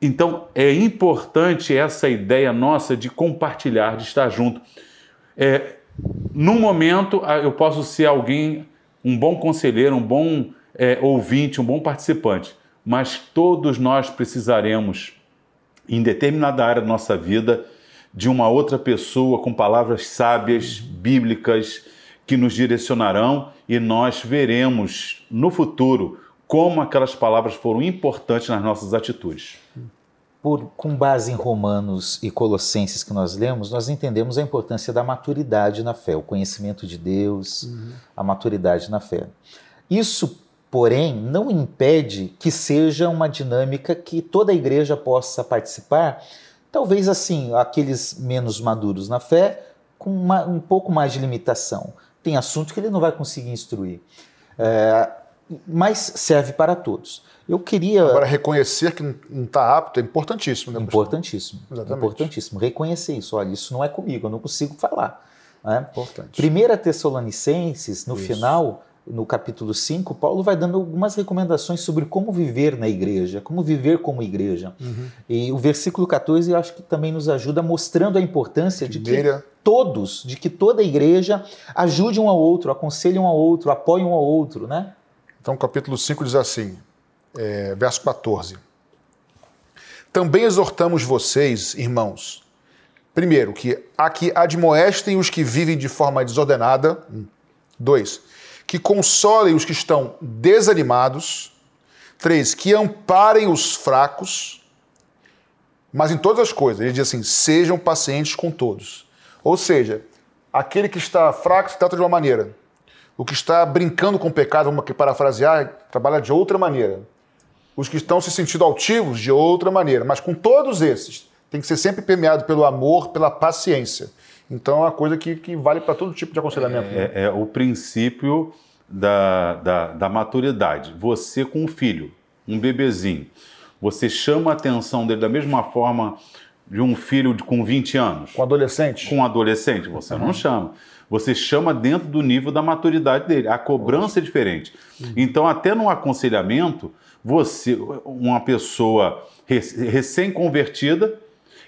Então é importante essa ideia nossa de compartilhar, de estar junto. É, num momento eu posso ser alguém, um bom conselheiro, um bom é, ouvinte, um bom participante mas todos nós precisaremos, em determinada área da nossa vida, de uma outra pessoa com palavras sábias, bíblicas, que nos direcionarão e nós veremos no futuro como aquelas palavras foram importantes nas nossas atitudes. por, com base em Romanos e Colossenses que nós lemos, nós entendemos a importância da maturidade na fé, o conhecimento de Deus, uhum. a maturidade na fé. Isso, porém, não impede que seja uma dinâmica que toda a igreja possa participar, talvez assim, aqueles menos maduros na fé, com uma, um pouco mais de limitação. Tem assunto que ele não vai conseguir instruir. É, mas serve para todos. Eu queria. Agora, reconhecer que não está apto é importantíssimo, né? Importantíssimo. Exatamente. Importantíssimo. Reconhecer isso. Olha, isso não é comigo, eu não consigo falar. Né? Importante. Primeira Tessalonicenses, no isso. final, no capítulo 5, Paulo vai dando algumas recomendações sobre como viver na igreja, como viver como igreja. Uhum. E o versículo 14 eu acho que também nos ajuda mostrando a importância Primeira. de que todos, de que toda a igreja ajude um ao outro, aconselhe um ao outro, apoie um ao outro, né? Então, capítulo 5 diz assim: é, verso 14. Também exortamos vocês, irmãos, primeiro, que aqui admoestem os que vivem de forma desordenada. Dois, que consolem os que estão desanimados. Três, que amparem os fracos. Mas em todas as coisas, ele diz assim: sejam pacientes com todos. Ou seja, aquele que está fraco se trata de uma maneira. O que está brincando com o pecado, vamos aqui parafrasear, trabalha de outra maneira os que estão se sentindo altivos de outra maneira. Mas com todos esses, tem que ser sempre permeado pelo amor, pela paciência. Então é uma coisa que, que vale para todo tipo de aconselhamento. É, né? é, o princípio da, da, da maturidade. Você com um filho, um bebezinho, você chama a atenção dele da mesma forma de um filho de, com 20 anos. Com adolescente? Com adolescente, você uhum. não chama. Você chama dentro do nível da maturidade dele. A cobrança Nossa. é diferente. Uhum. Então, até no aconselhamento, você, uma pessoa recém-convertida,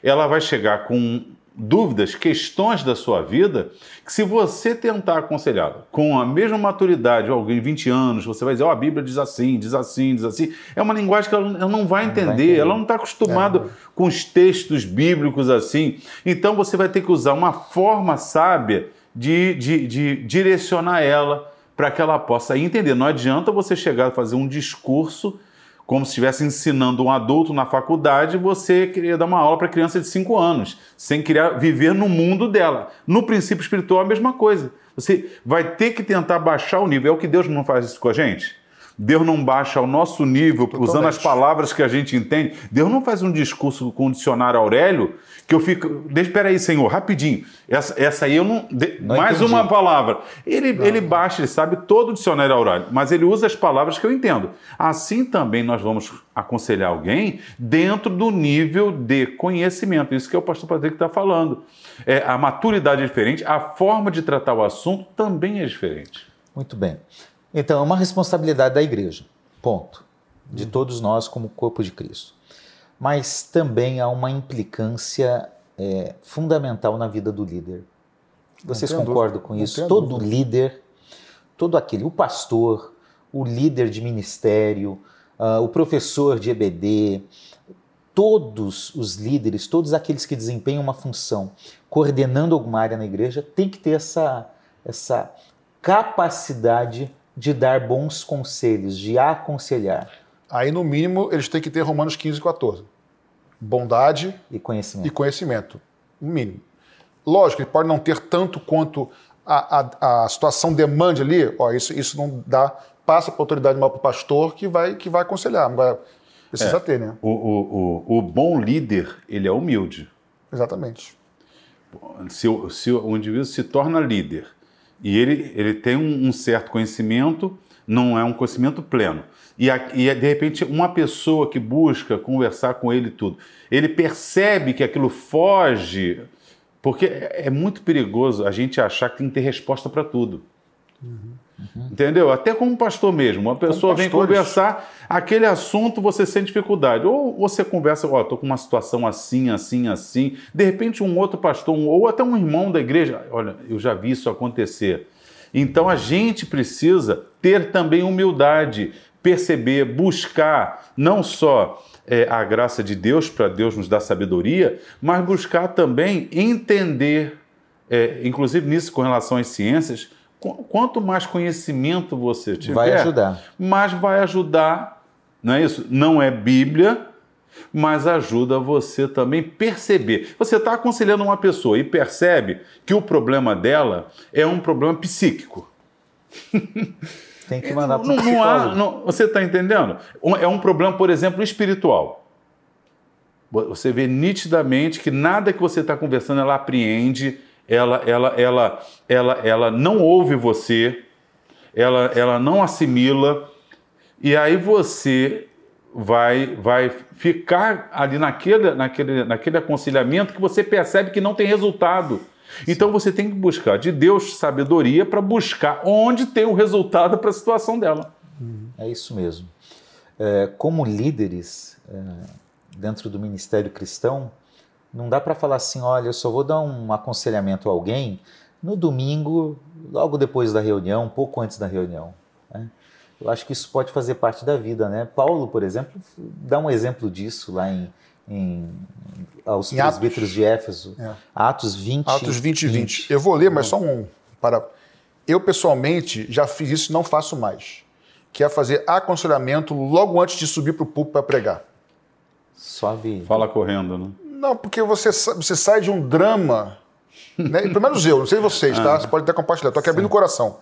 ela vai chegar com dúvidas, questões da sua vida, que se você tentar aconselhar com a mesma maturidade, alguém 20 anos, você vai dizer, ó, oh, a Bíblia diz assim, diz assim, diz assim. É uma linguagem que ela, não vai entender, não vai entender. ela não está acostumada é. com os textos bíblicos assim. Então você vai ter que usar uma forma sábia de, de, de direcionar ela para que ela possa entender. Não adianta você chegar a fazer um discurso como se estivesse ensinando um adulto na faculdade, você queria dar uma aula para criança de 5 anos, sem querer viver no mundo dela. No princípio espiritual, a mesma coisa. Você vai ter que tentar baixar o nível. É o que Deus não faz isso com a gente? Deus não baixa ao nosso nível, Totalmente. usando as palavras que a gente entende. Deus não faz um discurso com o dicionário Aurélio que eu fico. Espera aí, Senhor, rapidinho. Essa, essa aí eu não. De, não mais entendi. uma palavra. Ele, ele baixa, ele sabe todo o dicionário Aurélio, mas ele usa as palavras que eu entendo. Assim também nós vamos aconselhar alguém dentro do nível de conhecimento. Isso que é o pastor Patrick está falando. É, a maturidade é diferente, a forma de tratar o assunto também é diferente. Muito bem. Então, é uma responsabilidade da igreja, ponto. De uhum. todos nós como corpo de Cristo. Mas também há uma implicância é, fundamental na vida do líder. Vocês concordam com isso? Todo líder, todo aquele, o pastor, o líder de ministério, uh, o professor de EBD, todos os líderes, todos aqueles que desempenham uma função, coordenando alguma área na igreja, tem que ter essa, essa capacidade de dar bons conselhos, de aconselhar. Aí, no mínimo, eles têm que ter Romanos 15 e 14. Bondade e conhecimento. E conhecimento. No mínimo. Lógico, ele pode não ter tanto quanto a, a, a situação demande ali. Ó, isso, isso não dá. Passa para a autoridade maior para o pastor que vai, que vai aconselhar. Agora, precisa é, ter, né? O, o, o, o, bom líder, ele é humilde. Exatamente. Se, se o indivíduo se torna líder e ele, ele tem um, um certo conhecimento, não é um conhecimento pleno. E, a, e, de repente uma pessoa que busca conversar com ele tudo, ele percebe que aquilo foge, porque é, é muito perigoso a gente achar que tem que ter resposta para tudo. Uhum. Uhum. Entendeu? Até como pastor mesmo. Uma pessoa vem conversar, aquele assunto você sente dificuldade. Ou você conversa, ó, oh, tô com uma situação assim, assim, assim. De repente, um outro pastor, um, ou até um irmão da igreja, olha, eu já vi isso acontecer. Então a gente precisa ter também humildade, perceber, buscar não só é, a graça de Deus, para Deus nos dar sabedoria, mas buscar também entender, é, inclusive nisso com relação às ciências, quanto mais conhecimento você tiver, vai ajudar. mais vai ajudar, não é isso? Não é Bíblia, mas ajuda você também perceber. Você está aconselhando uma pessoa e percebe que o problema dela é um problema psíquico. Tem que mandar para não, não há, não, Você está entendendo? É um problema, por exemplo, espiritual. Você vê nitidamente que nada que você está conversando ela apreende, ela, ela, ela, ela, ela não ouve você, ela, ela não assimila, e aí você vai, vai ficar ali naquele, naquele, naquele aconselhamento que você percebe que não tem resultado. Então você tem que buscar de Deus sabedoria para buscar onde tem o resultado para a situação dela. É isso mesmo. É, como líderes é, dentro do ministério cristão, não dá para falar assim: olha, eu só vou dar um aconselhamento a alguém no domingo, logo depois da reunião, um pouco antes da reunião. Né? Eu acho que isso pode fazer parte da vida, né? Paulo, por exemplo, dá um exemplo disso lá em, em aos em presbíteros Atos. de Éfeso. É. Atos 20. Atos 20 e 20. 20. Eu vou ler, mas só um. Para... Eu, pessoalmente, já fiz isso e não faço mais. Que é fazer aconselhamento logo antes de subir para o púlpito para pregar. Suave. Fala correndo, né? Não, porque você, você sai de um drama. Né? Pelo menos eu, não sei vocês, tá? Ah. Você pode até compartilhar. Estou aqui abrindo o coração.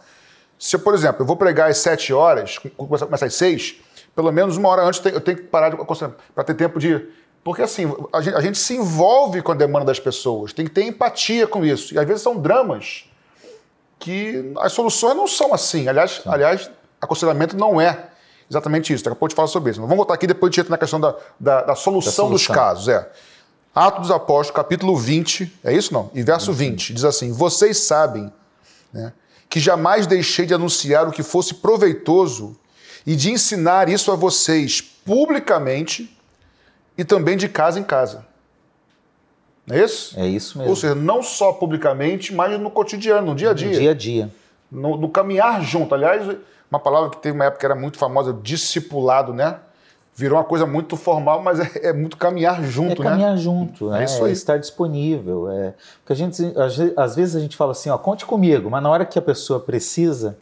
Se, por exemplo, eu vou pregar às 7 horas, começar às 6, pelo menos uma hora antes eu tenho que parar de para ter tempo de. Porque assim, a gente, a gente, se envolve com a demanda das pessoas, tem que ter empatia com isso. E às vezes são dramas que as soluções não são assim. Aliás, aliás aconselhamento não é exatamente isso. Daqui a pouco te falo sobre isso. Mas vamos voltar aqui depois de entrar na questão da, da, da, solução da, solução dos casos. É. Atos dos Apóstolos, capítulo 20, é isso não? E verso 20, diz assim: Vocês sabem né, que jamais deixei de anunciar o que fosse proveitoso e de ensinar isso a vocês publicamente e também de casa em casa. Não é isso? É isso mesmo. Ou seja, não só publicamente, mas no cotidiano, no dia a dia. No dia a dia. No, no caminhar junto. Aliás, uma palavra que teve uma época que era muito famosa, discipulado, né? Virou uma coisa muito formal, mas é, é muito caminhar junto, é né? caminhar junto, é, isso aí. É estar disponível. É, porque a gente, às vezes a gente fala assim, ó, conte comigo, mas na hora que a pessoa precisa,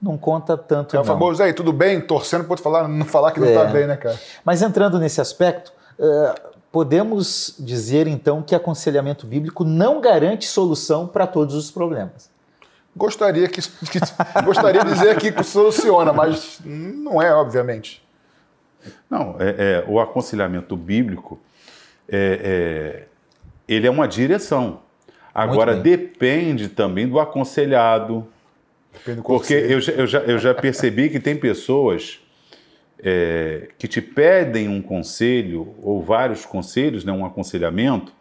não conta tanto. É o famoso aí, tudo bem? Torcendo pode falar, não falar que não está é. bem, né, cara? Mas entrando nesse aspecto, uh, podemos dizer então que aconselhamento bíblico não garante solução para todos os problemas. Gostaria que, que gostaria de dizer que soluciona, mas não é, obviamente. Não, é, é o aconselhamento bíblico é, é, ele é uma direção. Agora depende também do aconselhado. Depende do porque eu, eu, já, eu já percebi que tem pessoas é, que te pedem um conselho ou vários conselhos, né, um aconselhamento,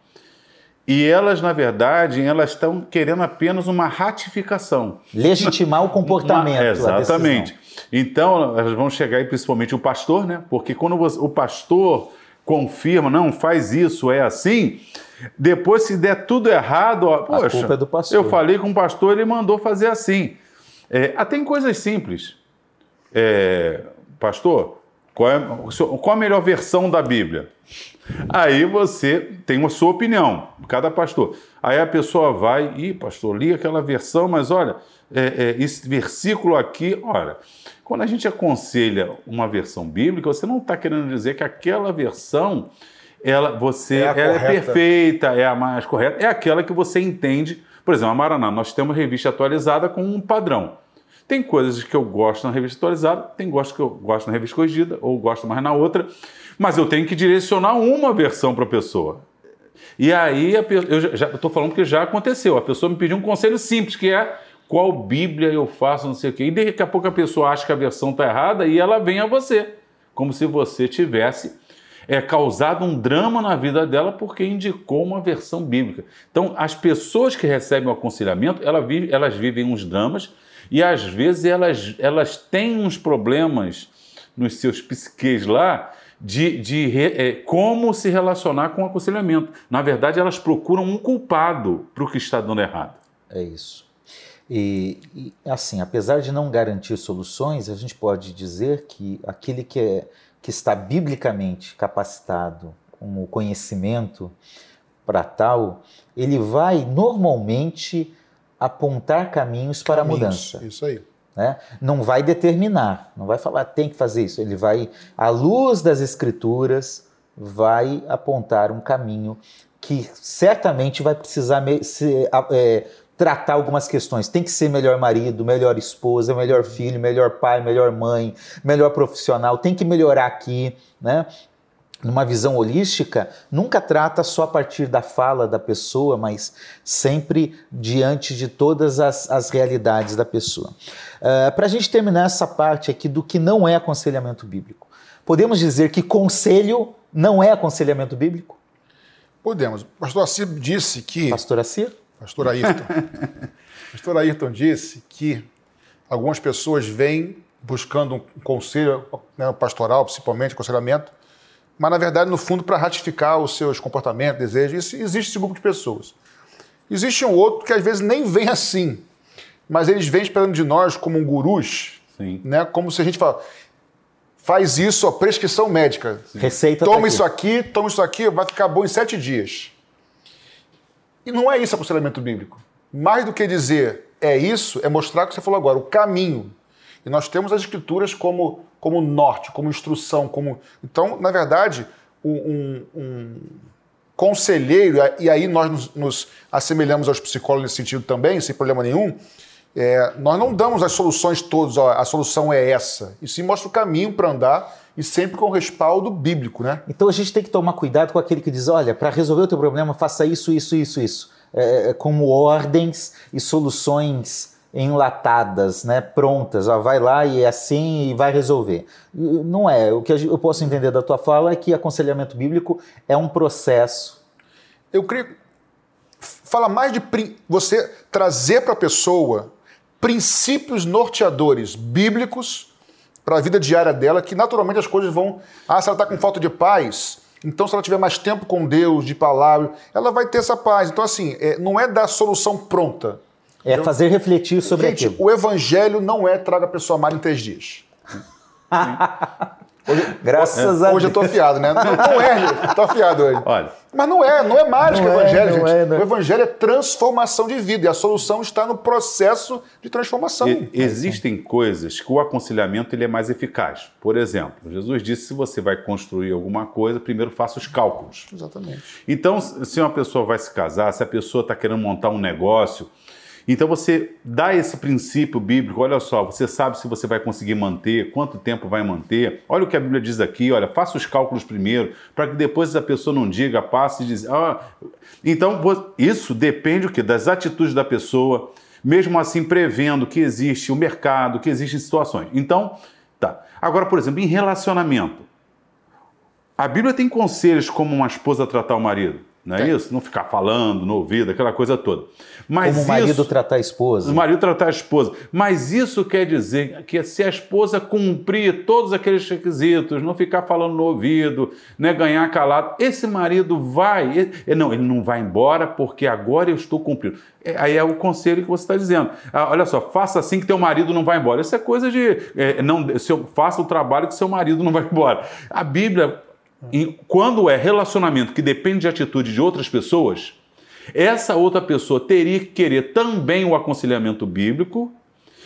e elas, na verdade, elas estão querendo apenas uma ratificação. Legitimar o comportamento. Uma, exatamente. Então, elas vão chegar aí, principalmente o pastor, né? Porque quando você, o pastor confirma, não, faz isso, é assim, depois, se der tudo errado, ó, poxa, a culpa é do pastor. eu falei com o pastor, ele mandou fazer assim. É, até em coisas simples. É, pastor, qual é, qual a melhor versão da Bíblia? Aí você tem a sua opinião, cada pastor. Aí a pessoa vai, e pastor, li aquela versão, mas olha, é, é, esse versículo aqui, olha, quando a gente aconselha uma versão bíblica, você não está querendo dizer que aquela versão ela, você, é, ela é perfeita, é a mais correta, é aquela que você entende. Por exemplo, a Maraná, nós temos revista atualizada com um padrão. Tem coisas que eu gosto na revista atualizada, tem coisas que eu gosto na revista corrigida, ou gosto mais na outra mas eu tenho que direcionar uma versão para a pessoa. E aí, eu estou falando que já aconteceu. A pessoa me pediu um conselho simples, que é qual Bíblia eu faço, não sei o quê. E daqui a pouco a pessoa acha que a versão está errada e ela vem a você, como se você tivesse é, causado um drama na vida dela porque indicou uma versão bíblica. Então, as pessoas que recebem o aconselhamento, elas vivem, elas vivem uns dramas e às vezes elas, elas têm uns problemas nos seus psiques lá de, de é, como se relacionar com o aconselhamento. Na verdade, elas procuram um culpado para o que está dando errado. É isso. E, e, assim, apesar de não garantir soluções, a gente pode dizer que aquele que, é, que está biblicamente capacitado com o conhecimento para tal, ele vai normalmente apontar caminhos para caminhos, a mudança. Isso aí. Né? Não vai determinar, não vai falar tem que fazer isso. Ele vai, à luz das escrituras, vai apontar um caminho que certamente vai precisar é, tratar algumas questões. Tem que ser melhor marido, melhor esposa, melhor filho, melhor pai, melhor mãe, melhor profissional. Tem que melhorar aqui, né? Numa visão holística, nunca trata só a partir da fala da pessoa, mas sempre diante de todas as, as realidades da pessoa. Uh, Para a gente terminar essa parte aqui do que não é aconselhamento bíblico, podemos dizer que conselho não é aconselhamento bíblico? Podemos. Pastor Assir disse que. Pastor Assir? Pastor Ayrton. pastor Ayrton disse que algumas pessoas vêm buscando um conselho né, pastoral, principalmente, aconselhamento, mas na verdade, no fundo, para ratificar os seus comportamentos, desejos. Isso, existe esse grupo de pessoas. Existe um outro que às vezes nem vem assim, mas eles vêm esperando de nós como um gurus, Sim. né? como se a gente fala, faz isso, a prescrição médica. Sim. Receita Toma tá isso aqui, toma isso aqui, vai ficar bom em sete dias. E não é isso aconselhamento bíblico. Mais do que dizer é isso, é mostrar o que você falou agora, o caminho. E nós temos as escrituras como como norte, como instrução, como. Então, na verdade, um, um conselheiro, e aí nós nos, nos, assemelhamos aos psicólogos nesse sentido também, sem problema nenhum. É, nós não damos as soluções todas, ó, a solução é essa. E sim mostra o caminho para andar e sempre com respaldo bíblico, né? Então a gente tem que tomar cuidado com aquele que diz: olha, para resolver o teu problema, faça isso, isso, isso, isso. É, é como ordens e soluções enlatadas, né, prontas, ó, vai lá e é assim e vai resolver. Não é. O que eu posso entender da tua fala é que aconselhamento bíblico é um processo. Eu creio. Fala mais de você trazer para a pessoa princípios norteadores bíblicos para a vida diária dela, que naturalmente as coisas vão. Ah, se ela está com falta de paz, então, se ela tiver mais tempo com Deus, de palavra, ela vai ter essa paz. Então, assim, é, não é dar solução pronta. É então, fazer refletir sobre gente, aquilo. O evangelho não é traga a pessoa amar em três dias. Hoje, Graças a Hoje eu tô afiado, né? Não, não é. Tô afiado hoje. Olha. Mas não é, não é mágica o evangelho, é, gente. É, o evangelho é transformação de vida e a solução está no processo de transformação. E, existem coisas que o aconselhamento ele é mais eficaz. Por exemplo, Jesus disse: se você vai construir alguma coisa, primeiro faça os cálculos. Exatamente. Então, se uma pessoa vai se casar, se a pessoa está querendo montar um negócio, então você dá esse princípio bíblico, olha só, você sabe se você vai conseguir manter, quanto tempo vai manter. Olha o que a Bíblia diz aqui, olha, faça os cálculos primeiro, para que depois a pessoa não diga, passe e diz, ah. Então isso depende o quê? das atitudes da pessoa, mesmo assim prevendo que existe o mercado, que existem situações. Então, tá. Agora, por exemplo, em relacionamento, a Bíblia tem conselhos como uma esposa tratar o marido. Não é, é, isso? Não ficar falando no ouvido, aquela coisa toda. Mas Como o marido isso, tratar a esposa. O marido tratar a esposa. Mas isso quer dizer que se a esposa cumprir todos aqueles requisitos, não ficar falando no ouvido, né, ganhar calado, esse marido vai. Ele, não, ele não vai embora porque agora eu estou cumprindo. É, aí é o conselho que você está dizendo. Ah, olha só, faça assim que teu marido não vai embora. Isso é coisa de. É, não, seu, faça o trabalho que seu marido não vai embora. A Bíblia e quando é relacionamento que depende de atitude de outras pessoas, essa outra pessoa teria que querer também o aconselhamento bíblico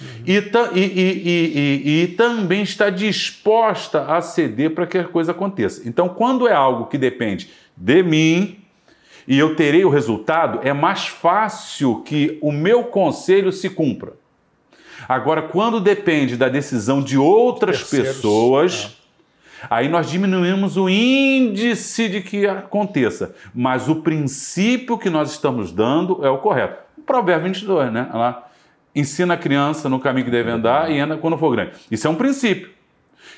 uhum. e, e, e, e, também estar disposta a ceder para que a coisa aconteça. Então, quando é algo que depende de mim e eu terei o resultado, é mais fácil que o meu conselho se cumpra. Agora, quando depende da decisão de outras pessoas. É Aí nós diminuímos o índice de que aconteça, mas o princípio que nós estamos dando é o correto. O provérbio 22, né? Lá, ensina a criança no caminho que deve andar e anda quando for grande. Isso é um princípio.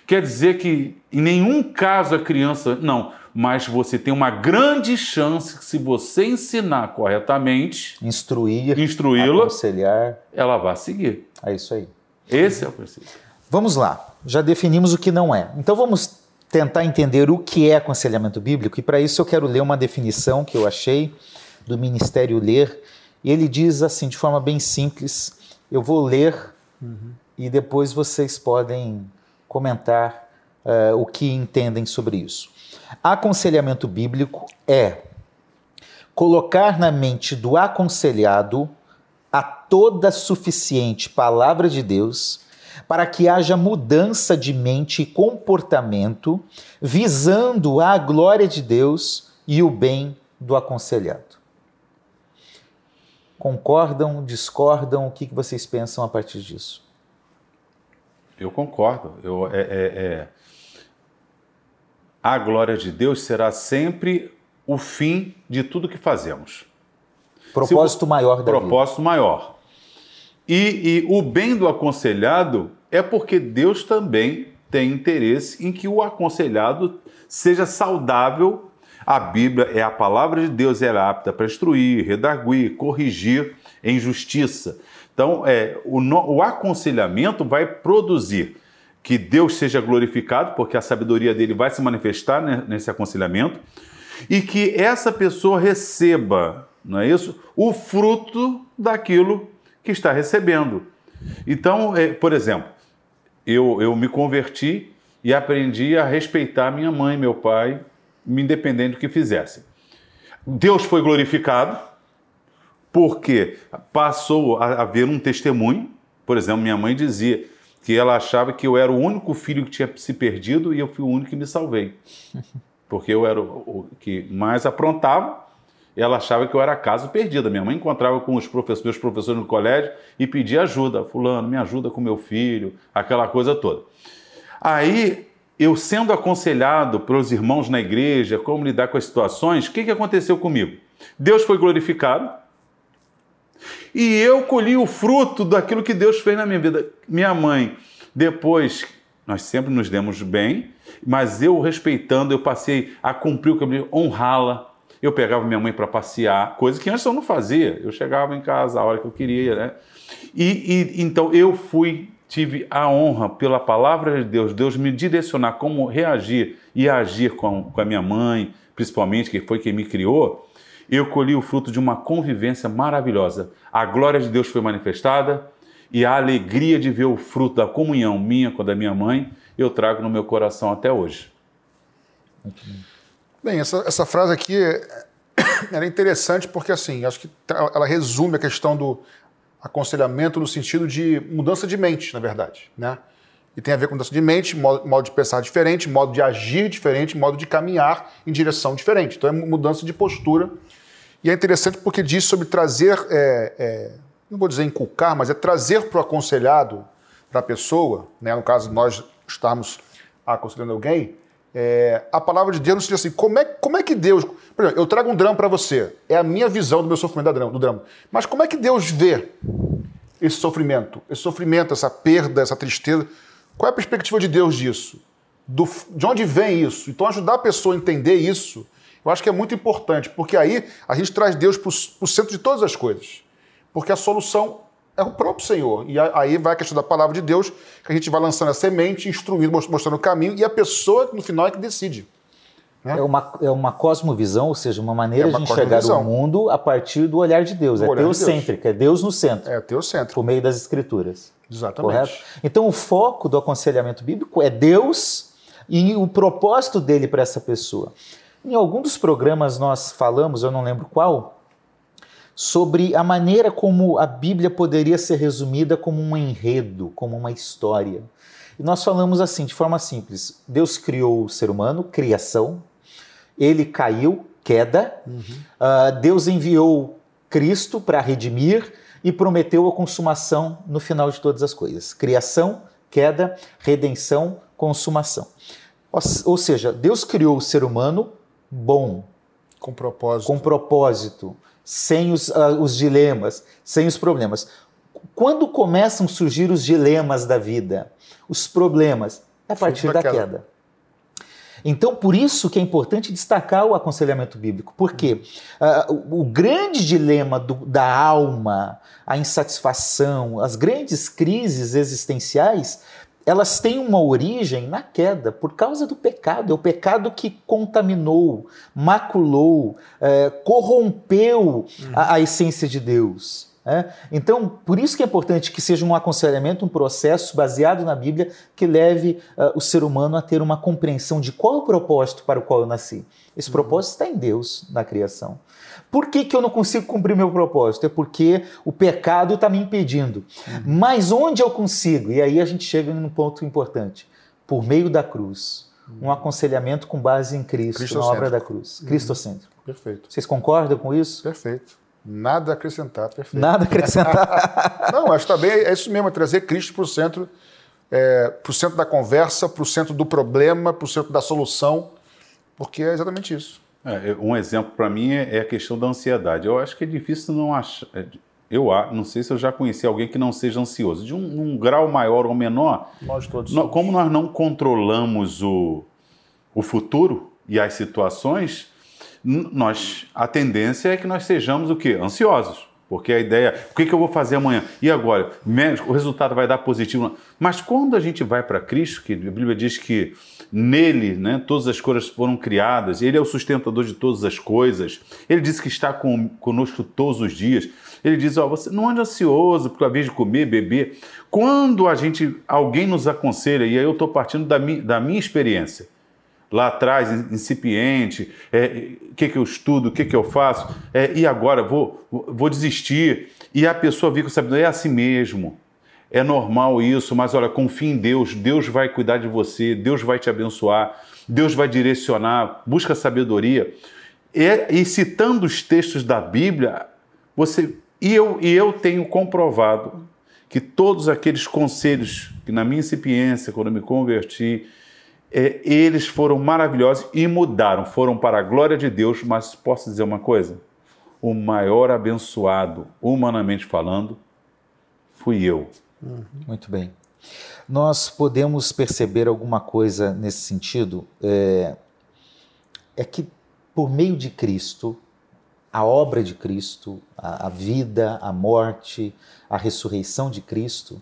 Quer dizer que em nenhum caso a criança, não, mas você tem uma grande chance que se você ensinar corretamente, instruir, instruí-la, aconselhar, ela vai seguir. É isso aí. Esse é o princípio. Vamos lá já definimos o que não é. Então vamos tentar entender o que é aconselhamento bíblico, e para isso eu quero ler uma definição que eu achei do Ministério Ler. E ele diz assim, de forma bem simples: eu vou ler uhum. e depois vocês podem comentar uh, o que entendem sobre isso. Aconselhamento bíblico é colocar na mente do aconselhado a toda suficiente palavra de Deus para que haja mudança de mente e comportamento, visando a glória de Deus e o bem do aconselhado. Concordam, discordam? O que vocês pensam a partir disso? Eu concordo. Eu, é, é, é... A glória de Deus será sempre o fim de tudo que fazemos. Propósito maior da Propósito vida. maior. E, e o bem do aconselhado é porque Deus também tem interesse em que o aconselhado seja saudável. A Bíblia é a palavra de Deus, ela é apta para instruir, redarguir, corrigir em justiça. Então, é, o, o aconselhamento vai produzir que Deus seja glorificado, porque a sabedoria dele vai se manifestar nesse aconselhamento, e que essa pessoa receba, não é isso? O fruto daquilo que está recebendo. Então, é, por exemplo, eu, eu me converti e aprendi a respeitar minha mãe e meu pai, independente do que fizessem. Deus foi glorificado porque passou a haver um testemunho. Por exemplo, minha mãe dizia que ela achava que eu era o único filho que tinha se perdido e eu fui o único que me salvei. Porque eu era o que mais aprontava ela achava que eu era caso perdido. Minha mãe encontrava com os professores, meus professores no colégio e pedia ajuda. Fulano, me ajuda com meu filho, aquela coisa toda. Aí, eu sendo aconselhado pelos irmãos na igreja, como lidar com as situações, o que, que aconteceu comigo? Deus foi glorificado e eu colhi o fruto daquilo que Deus fez na minha vida. Minha mãe, depois, nós sempre nos demos bem, mas eu respeitando, eu passei a cumprir o que eu honrá-la eu pegava minha mãe para passear, coisa que antes eu não fazia. Eu chegava em casa a hora que eu queria, né? E, e então eu fui, tive a honra pela palavra de Deus, Deus me direcionar como reagir e agir com, com a minha mãe, principalmente, que foi quem me criou. Eu colhi o fruto de uma convivência maravilhosa. A glória de Deus foi manifestada e a alegria de ver o fruto da comunhão minha com a da minha mãe, eu trago no meu coração até hoje. Bem, essa, essa frase aqui é interessante porque, assim, acho que ela resume a questão do aconselhamento no sentido de mudança de mente, na verdade, né? E tem a ver com mudança de mente, modo, modo de pensar diferente, modo de agir diferente, modo de caminhar em direção diferente. Então é mudança de postura. E é interessante porque diz sobre trazer, é, é, não vou dizer inculcar, mas é trazer para o aconselhado, para a pessoa, né? no caso nós estarmos aconselhando alguém, é, a palavra de Deus nos diz assim: como é, como é que Deus. Por exemplo, eu trago um drama para você, é a minha visão do meu sofrimento do drama. Mas como é que Deus vê esse sofrimento? Esse sofrimento, essa perda, essa tristeza. Qual é a perspectiva de Deus disso? Do, de onde vem isso? Então, ajudar a pessoa a entender isso, eu acho que é muito importante, porque aí a gente traz Deus para o centro de todas as coisas. Porque a solução é o próprio Senhor. E aí vai a questão da palavra de Deus, que a gente vai lançando a semente, instruindo, mostrando o caminho, e a pessoa, no final, é que decide. Né? É, uma, é uma cosmovisão, ou seja, uma maneira é uma de enxergar o mundo a partir do olhar de Deus. é teocêntrica, de Deus. é Deus no centro. É teocêntrico. Por meio das Escrituras. Exatamente. Correto? Então, o foco do aconselhamento bíblico é Deus e o propósito dele para essa pessoa. Em algum dos programas nós falamos, eu não lembro qual, sobre a maneira como a Bíblia poderia ser resumida como um enredo, como uma história. E nós falamos assim, de forma simples: Deus criou o ser humano, criação, ele caiu, queda, uhum. uh, Deus enviou Cristo para redimir e prometeu a consumação no final de todas as coisas: criação, queda, redenção, consumação. Ou, ou seja, Deus criou o ser humano bom. Com propósito. Com propósito sem os, uh, os dilemas, sem os problemas. Quando começam a surgir os dilemas da vida, os problemas, é a partir da queda. queda. Então, por isso que é importante destacar o aconselhamento bíblico, porque uh, o, o, grande dilema do, da alma, a insatisfação, as grandes crises existenciais elas têm uma origem na queda, por causa do pecado. É o pecado que contaminou, maculou, é, corrompeu a, a, essência de Deus. É? Então, por isso que é importante que seja um aconselhamento, um processo baseado na Bíblia que leve uh, o ser humano a ter uma compreensão de qual é o propósito para o qual eu nasci. Esse propósito está em Deus, na criação. Por que, que eu não consigo cumprir meu propósito? É porque o pecado está me impedindo. Uhum. Mas onde eu consigo? E aí a gente chega num ponto importante. Por meio da cruz. Um aconselhamento com base em Cristo, na obra da cruz. Uhum. Cristocêntrico. Perfeito. Vocês concordam com isso? Perfeito. Nada a acrescentar, perfeito. Nada a acrescentar. Não, acho que está bem, é isso mesmo, é trazer Cristo para o centro, é, para o centro da conversa, para o centro do problema, para o centro da solução, porque é exatamente isso. É, um exemplo para mim é, é a questão da ansiedade. Eu acho que é difícil não achar. É, eu não sei se eu já conheci alguém que não seja ansioso. De um, um grau maior ou menor, nós todos nós, como nós não controlamos o, o futuro e as situações, nós a tendência é que nós sejamos o quê? Ansiosos. Porque a ideia, o que, que eu vou fazer amanhã? E agora? O resultado vai dar positivo. Mas quando a gente vai para Cristo, que a Bíblia diz que nele né, todas as coisas foram criadas, ele é o sustentador de todas as coisas, ele diz que está com, conosco todos os dias. Ele diz: ó, você não ande ansioso por vez de comer, beber. Quando a gente, alguém nos aconselha, e aí eu estou partindo da, mi, da minha experiência, lá atrás, incipiente, o é, que, que eu estudo, o que, que eu faço, é, e agora vou, vou desistir. E a pessoa fica sabendo, é assim mesmo, é normal isso, mas olha, confia em Deus, Deus vai cuidar de você, Deus vai te abençoar, Deus vai direcionar, busca sabedoria. E, e citando os textos da Bíblia, você e eu, e eu tenho comprovado que todos aqueles conselhos que na minha incipiência, quando eu me converti, é, eles foram maravilhosos e mudaram, foram para a glória de Deus, mas posso dizer uma coisa? O maior abençoado, humanamente falando, fui eu. Muito bem. Nós podemos perceber alguma coisa nesse sentido? É, é que por meio de Cristo, a obra de Cristo, a, a vida, a morte, a ressurreição de Cristo,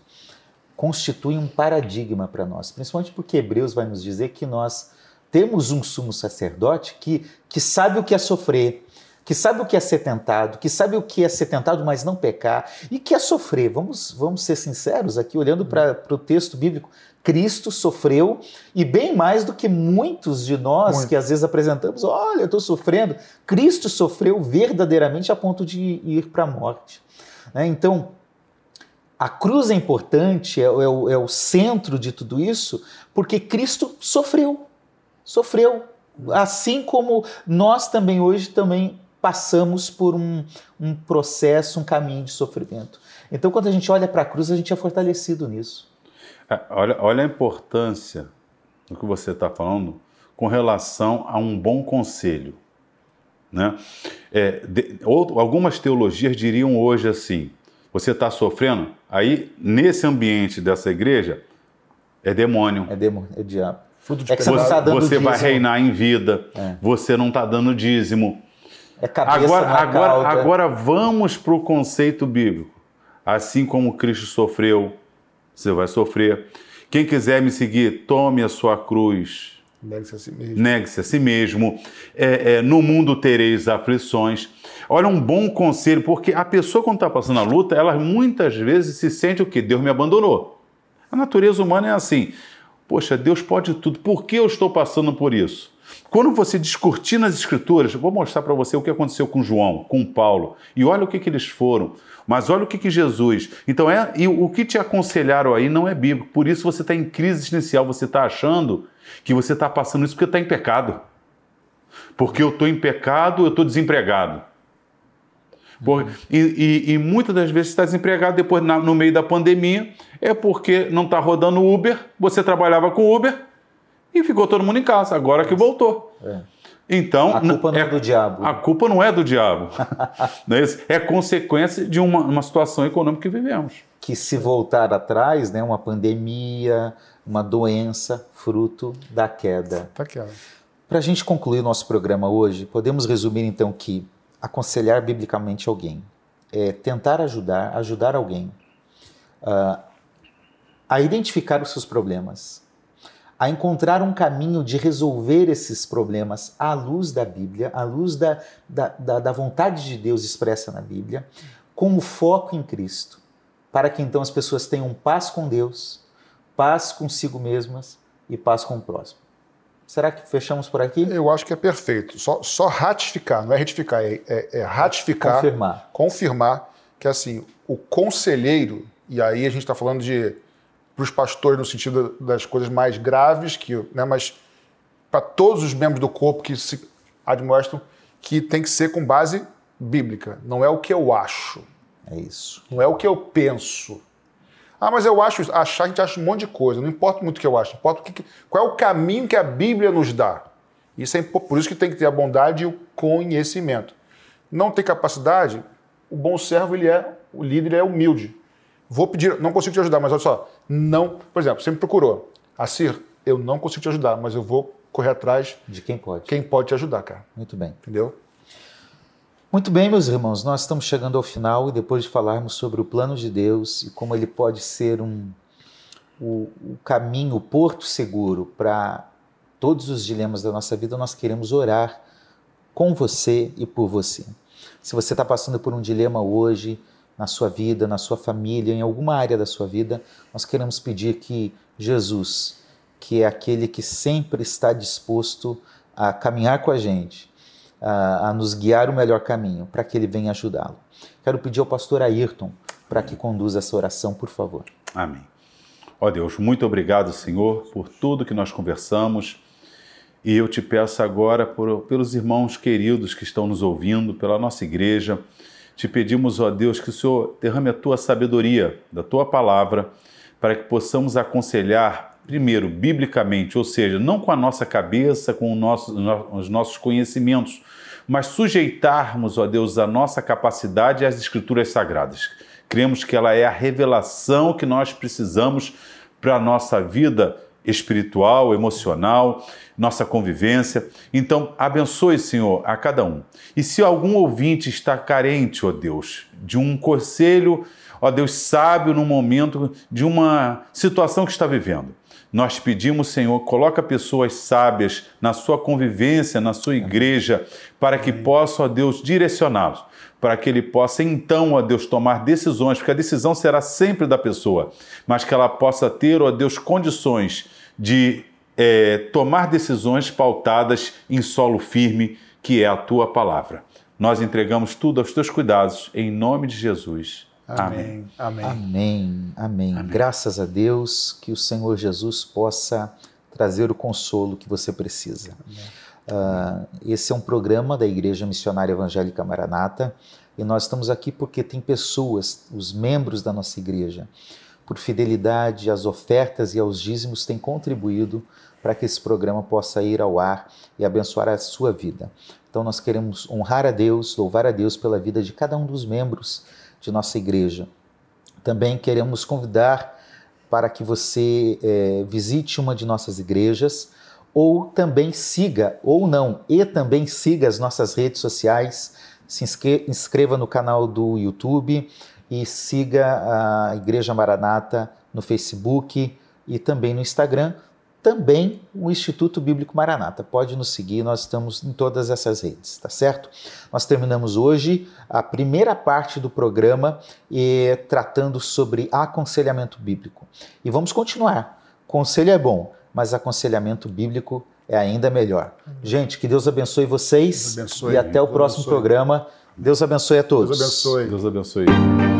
constitui um paradigma para nós, principalmente porque Hebreus vai nos dizer que nós temos um sumo sacerdote que, que sabe o que é sofrer, que sabe o que é ser tentado, que sabe o que é ser tentado, mas não pecar, e que é sofrer. Vamos, vamos ser sinceros aqui, olhando para o texto bíblico. Cristo sofreu e bem mais do que muitos de nós Muito. que às vezes apresentamos, olha, eu estou sofrendo. Cristo sofreu verdadeiramente a ponto de ir para a morte. Né? Então, a cruz é importante, é, é, o, é o centro de tudo isso, porque Cristo sofreu. Sofreu. Assim como nós também hoje também passamos por um, um processo, um caminho de sofrimento. Então, quando a gente olha para a cruz, a gente é fortalecido nisso. É, olha, olha a importância do que você está falando com relação a um bom conselho. Né? É, de, ou, algumas teologias diriam hoje assim: você está sofrendo, aí nesse ambiente dessa igreja é demônio. É demônio, é diabo. é que você, você, tá você vai reinar em vida, é. você não está dando dízimo. É cabeça agora, agora, agora vamos para o conceito bíblico. Assim como Cristo sofreu, você vai sofrer. Quem quiser me seguir, tome a sua cruz. Negue-se a si mesmo. Negue-se a si mesmo. É, é, no mundo tereis aflições. Olha, um bom conselho, porque a pessoa, quando está passando a luta, ela muitas vezes se sente o quê? Deus me abandonou. A natureza humana é assim. Poxa, Deus pode tudo. Por que eu estou passando por isso? Quando você discutir nas escrituras, vou mostrar para você o que aconteceu com João, com Paulo, e olha o que, que eles foram. Mas olha o que, que Jesus. Então, é, e o que te aconselharam aí não é bíblico. Por isso você está em crise existencial, você está achando que você está passando isso porque está em pecado. Porque eu estou em pecado, eu estou desempregado. Por, e, e, e, muitas das vezes está desempregado depois na, no meio da pandemia é porque não está rodando Uber, você trabalhava com Uber e ficou todo mundo em casa, agora que voltou. É. Então, a culpa não é, é, do diabo. A culpa não é do diabo. é, é consequência de uma, uma situação econômica que vivemos. Que se voltar atrás, né, uma pandemia, uma doença, fruto da queda. Da queda. Para a gente concluir o nosso programa hoje, podemos resumir então que aconselhar biblicamente alguém é tentar ajudar, ajudar alguém uh, a identificar os seus problemas, a encontrar um caminho de resolver esses problemas à luz da Bíblia, à luz da, da, da, da vontade de Deus expressa na Bíblia, com o foco em Cristo, para que então as pessoas tenham paz com Deus, paz consigo mesmas e paz com o próximo. Será que fechamos por aqui? Eu acho que é perfeito. Só, só ratificar, não é retificar, é, é, é ratificar. Confirmar. Confirmar que assim, o conselheiro, e aí a gente está falando de para os pastores no sentido das coisas mais graves, que, né, mas para todos os membros do corpo que se admoestam que tem que ser com base bíblica. Não é o que eu acho. É isso. Não é o que eu penso. Ah, mas eu acho achar, a gente acha um monte de coisa. Não importa muito o que eu acho, importa o que, qual é o caminho que a Bíblia nos dá. Isso é por isso que tem que ter a bondade e o conhecimento. Não tem capacidade, o bom servo ele é, o líder ele é humilde. Vou pedir, não consigo te ajudar, mas olha só, não, por exemplo, você me procurou, Assir, eu não consigo te ajudar, mas eu vou correr atrás de quem pode. Quem pode te ajudar, cara. Muito bem. Entendeu? Muito bem, meus irmãos, nós estamos chegando ao final e depois de falarmos sobre o plano de Deus e como ele pode ser um, o, o caminho, o porto seguro para todos os dilemas da nossa vida, nós queremos orar com você e por você. Se você está passando por um dilema hoje, na sua vida, na sua família, em alguma área da sua vida, nós queremos pedir que Jesus, que é aquele que sempre está disposto a caminhar com a gente, a, nos guiar o melhor caminho, para que ele venha ajudá-lo. Quero pedir ao pastor Ayrton para que conduza essa oração, por favor. Amém. Ó Deus, muito obrigado, Senhor, por tudo que nós conversamos. E eu te peço agora por, pelos irmãos queridos que estão nos ouvindo, pela nossa igreja. Te pedimos, ó Deus, que o Senhor derrame a tua sabedoria da tua palavra para que possamos aconselhar, primeiro, biblicamente, ou seja, não com a nossa cabeça, com nosso, os nossos conhecimentos, mas sujeitarmos, ó Deus, a nossa capacidade às Escrituras Sagradas. Cremos que ela é a revelação que nós precisamos para a nossa vida espiritual, emocional, nossa convivência. Então, abençoe, Senhor, a cada um. E se algum ouvinte está carente, ó Deus, de um conselho, ó Deus, sábio no momento de uma situação que está vivendo, nós pedimos, Senhor, coloca pessoas sábias na sua convivência, na sua igreja, para que possa, ó Deus, direcioná-los, para que ele possa então, ó Deus, tomar decisões, porque a decisão será sempre da pessoa, mas que ela possa ter, ó Deus, condições de é, tomar decisões pautadas em solo firme, que é a tua palavra. Nós entregamos tudo aos teus cuidados, em nome de Jesus. Amém. Amém. Amém. Amém. Amém. Graças a Deus que o Senhor Jesus possa trazer o consolo que você precisa. Uh, esse é um programa da Igreja Missionária Evangélica Maranata e nós estamos aqui porque tem pessoas, os membros da nossa igreja, por fidelidade às ofertas e aos dízimos, têm contribuído para que esse programa possa ir ao ar e abençoar a sua vida. Então nós queremos honrar a Deus, louvar a Deus pela vida de cada um dos membros de nossa igreja. Também queremos convidar para que você é, visite uma de nossas igrejas ou também siga, ou não, e também siga as nossas redes sociais, se inscreva no canal do YouTube e siga a Igreja Maranata no Facebook e também no Instagram também o Instituto Bíblico Maranata. Pode nos seguir, nós estamos em todas essas redes, tá certo? Nós terminamos hoje a primeira parte do programa e tratando sobre aconselhamento bíblico. E vamos continuar. Conselho é bom, mas aconselhamento bíblico é ainda melhor. Gente, que Deus abençoe vocês Deus abençoe, e até o próximo abençoe. programa. Deus abençoe a todos. Deus abençoe. Deus abençoe.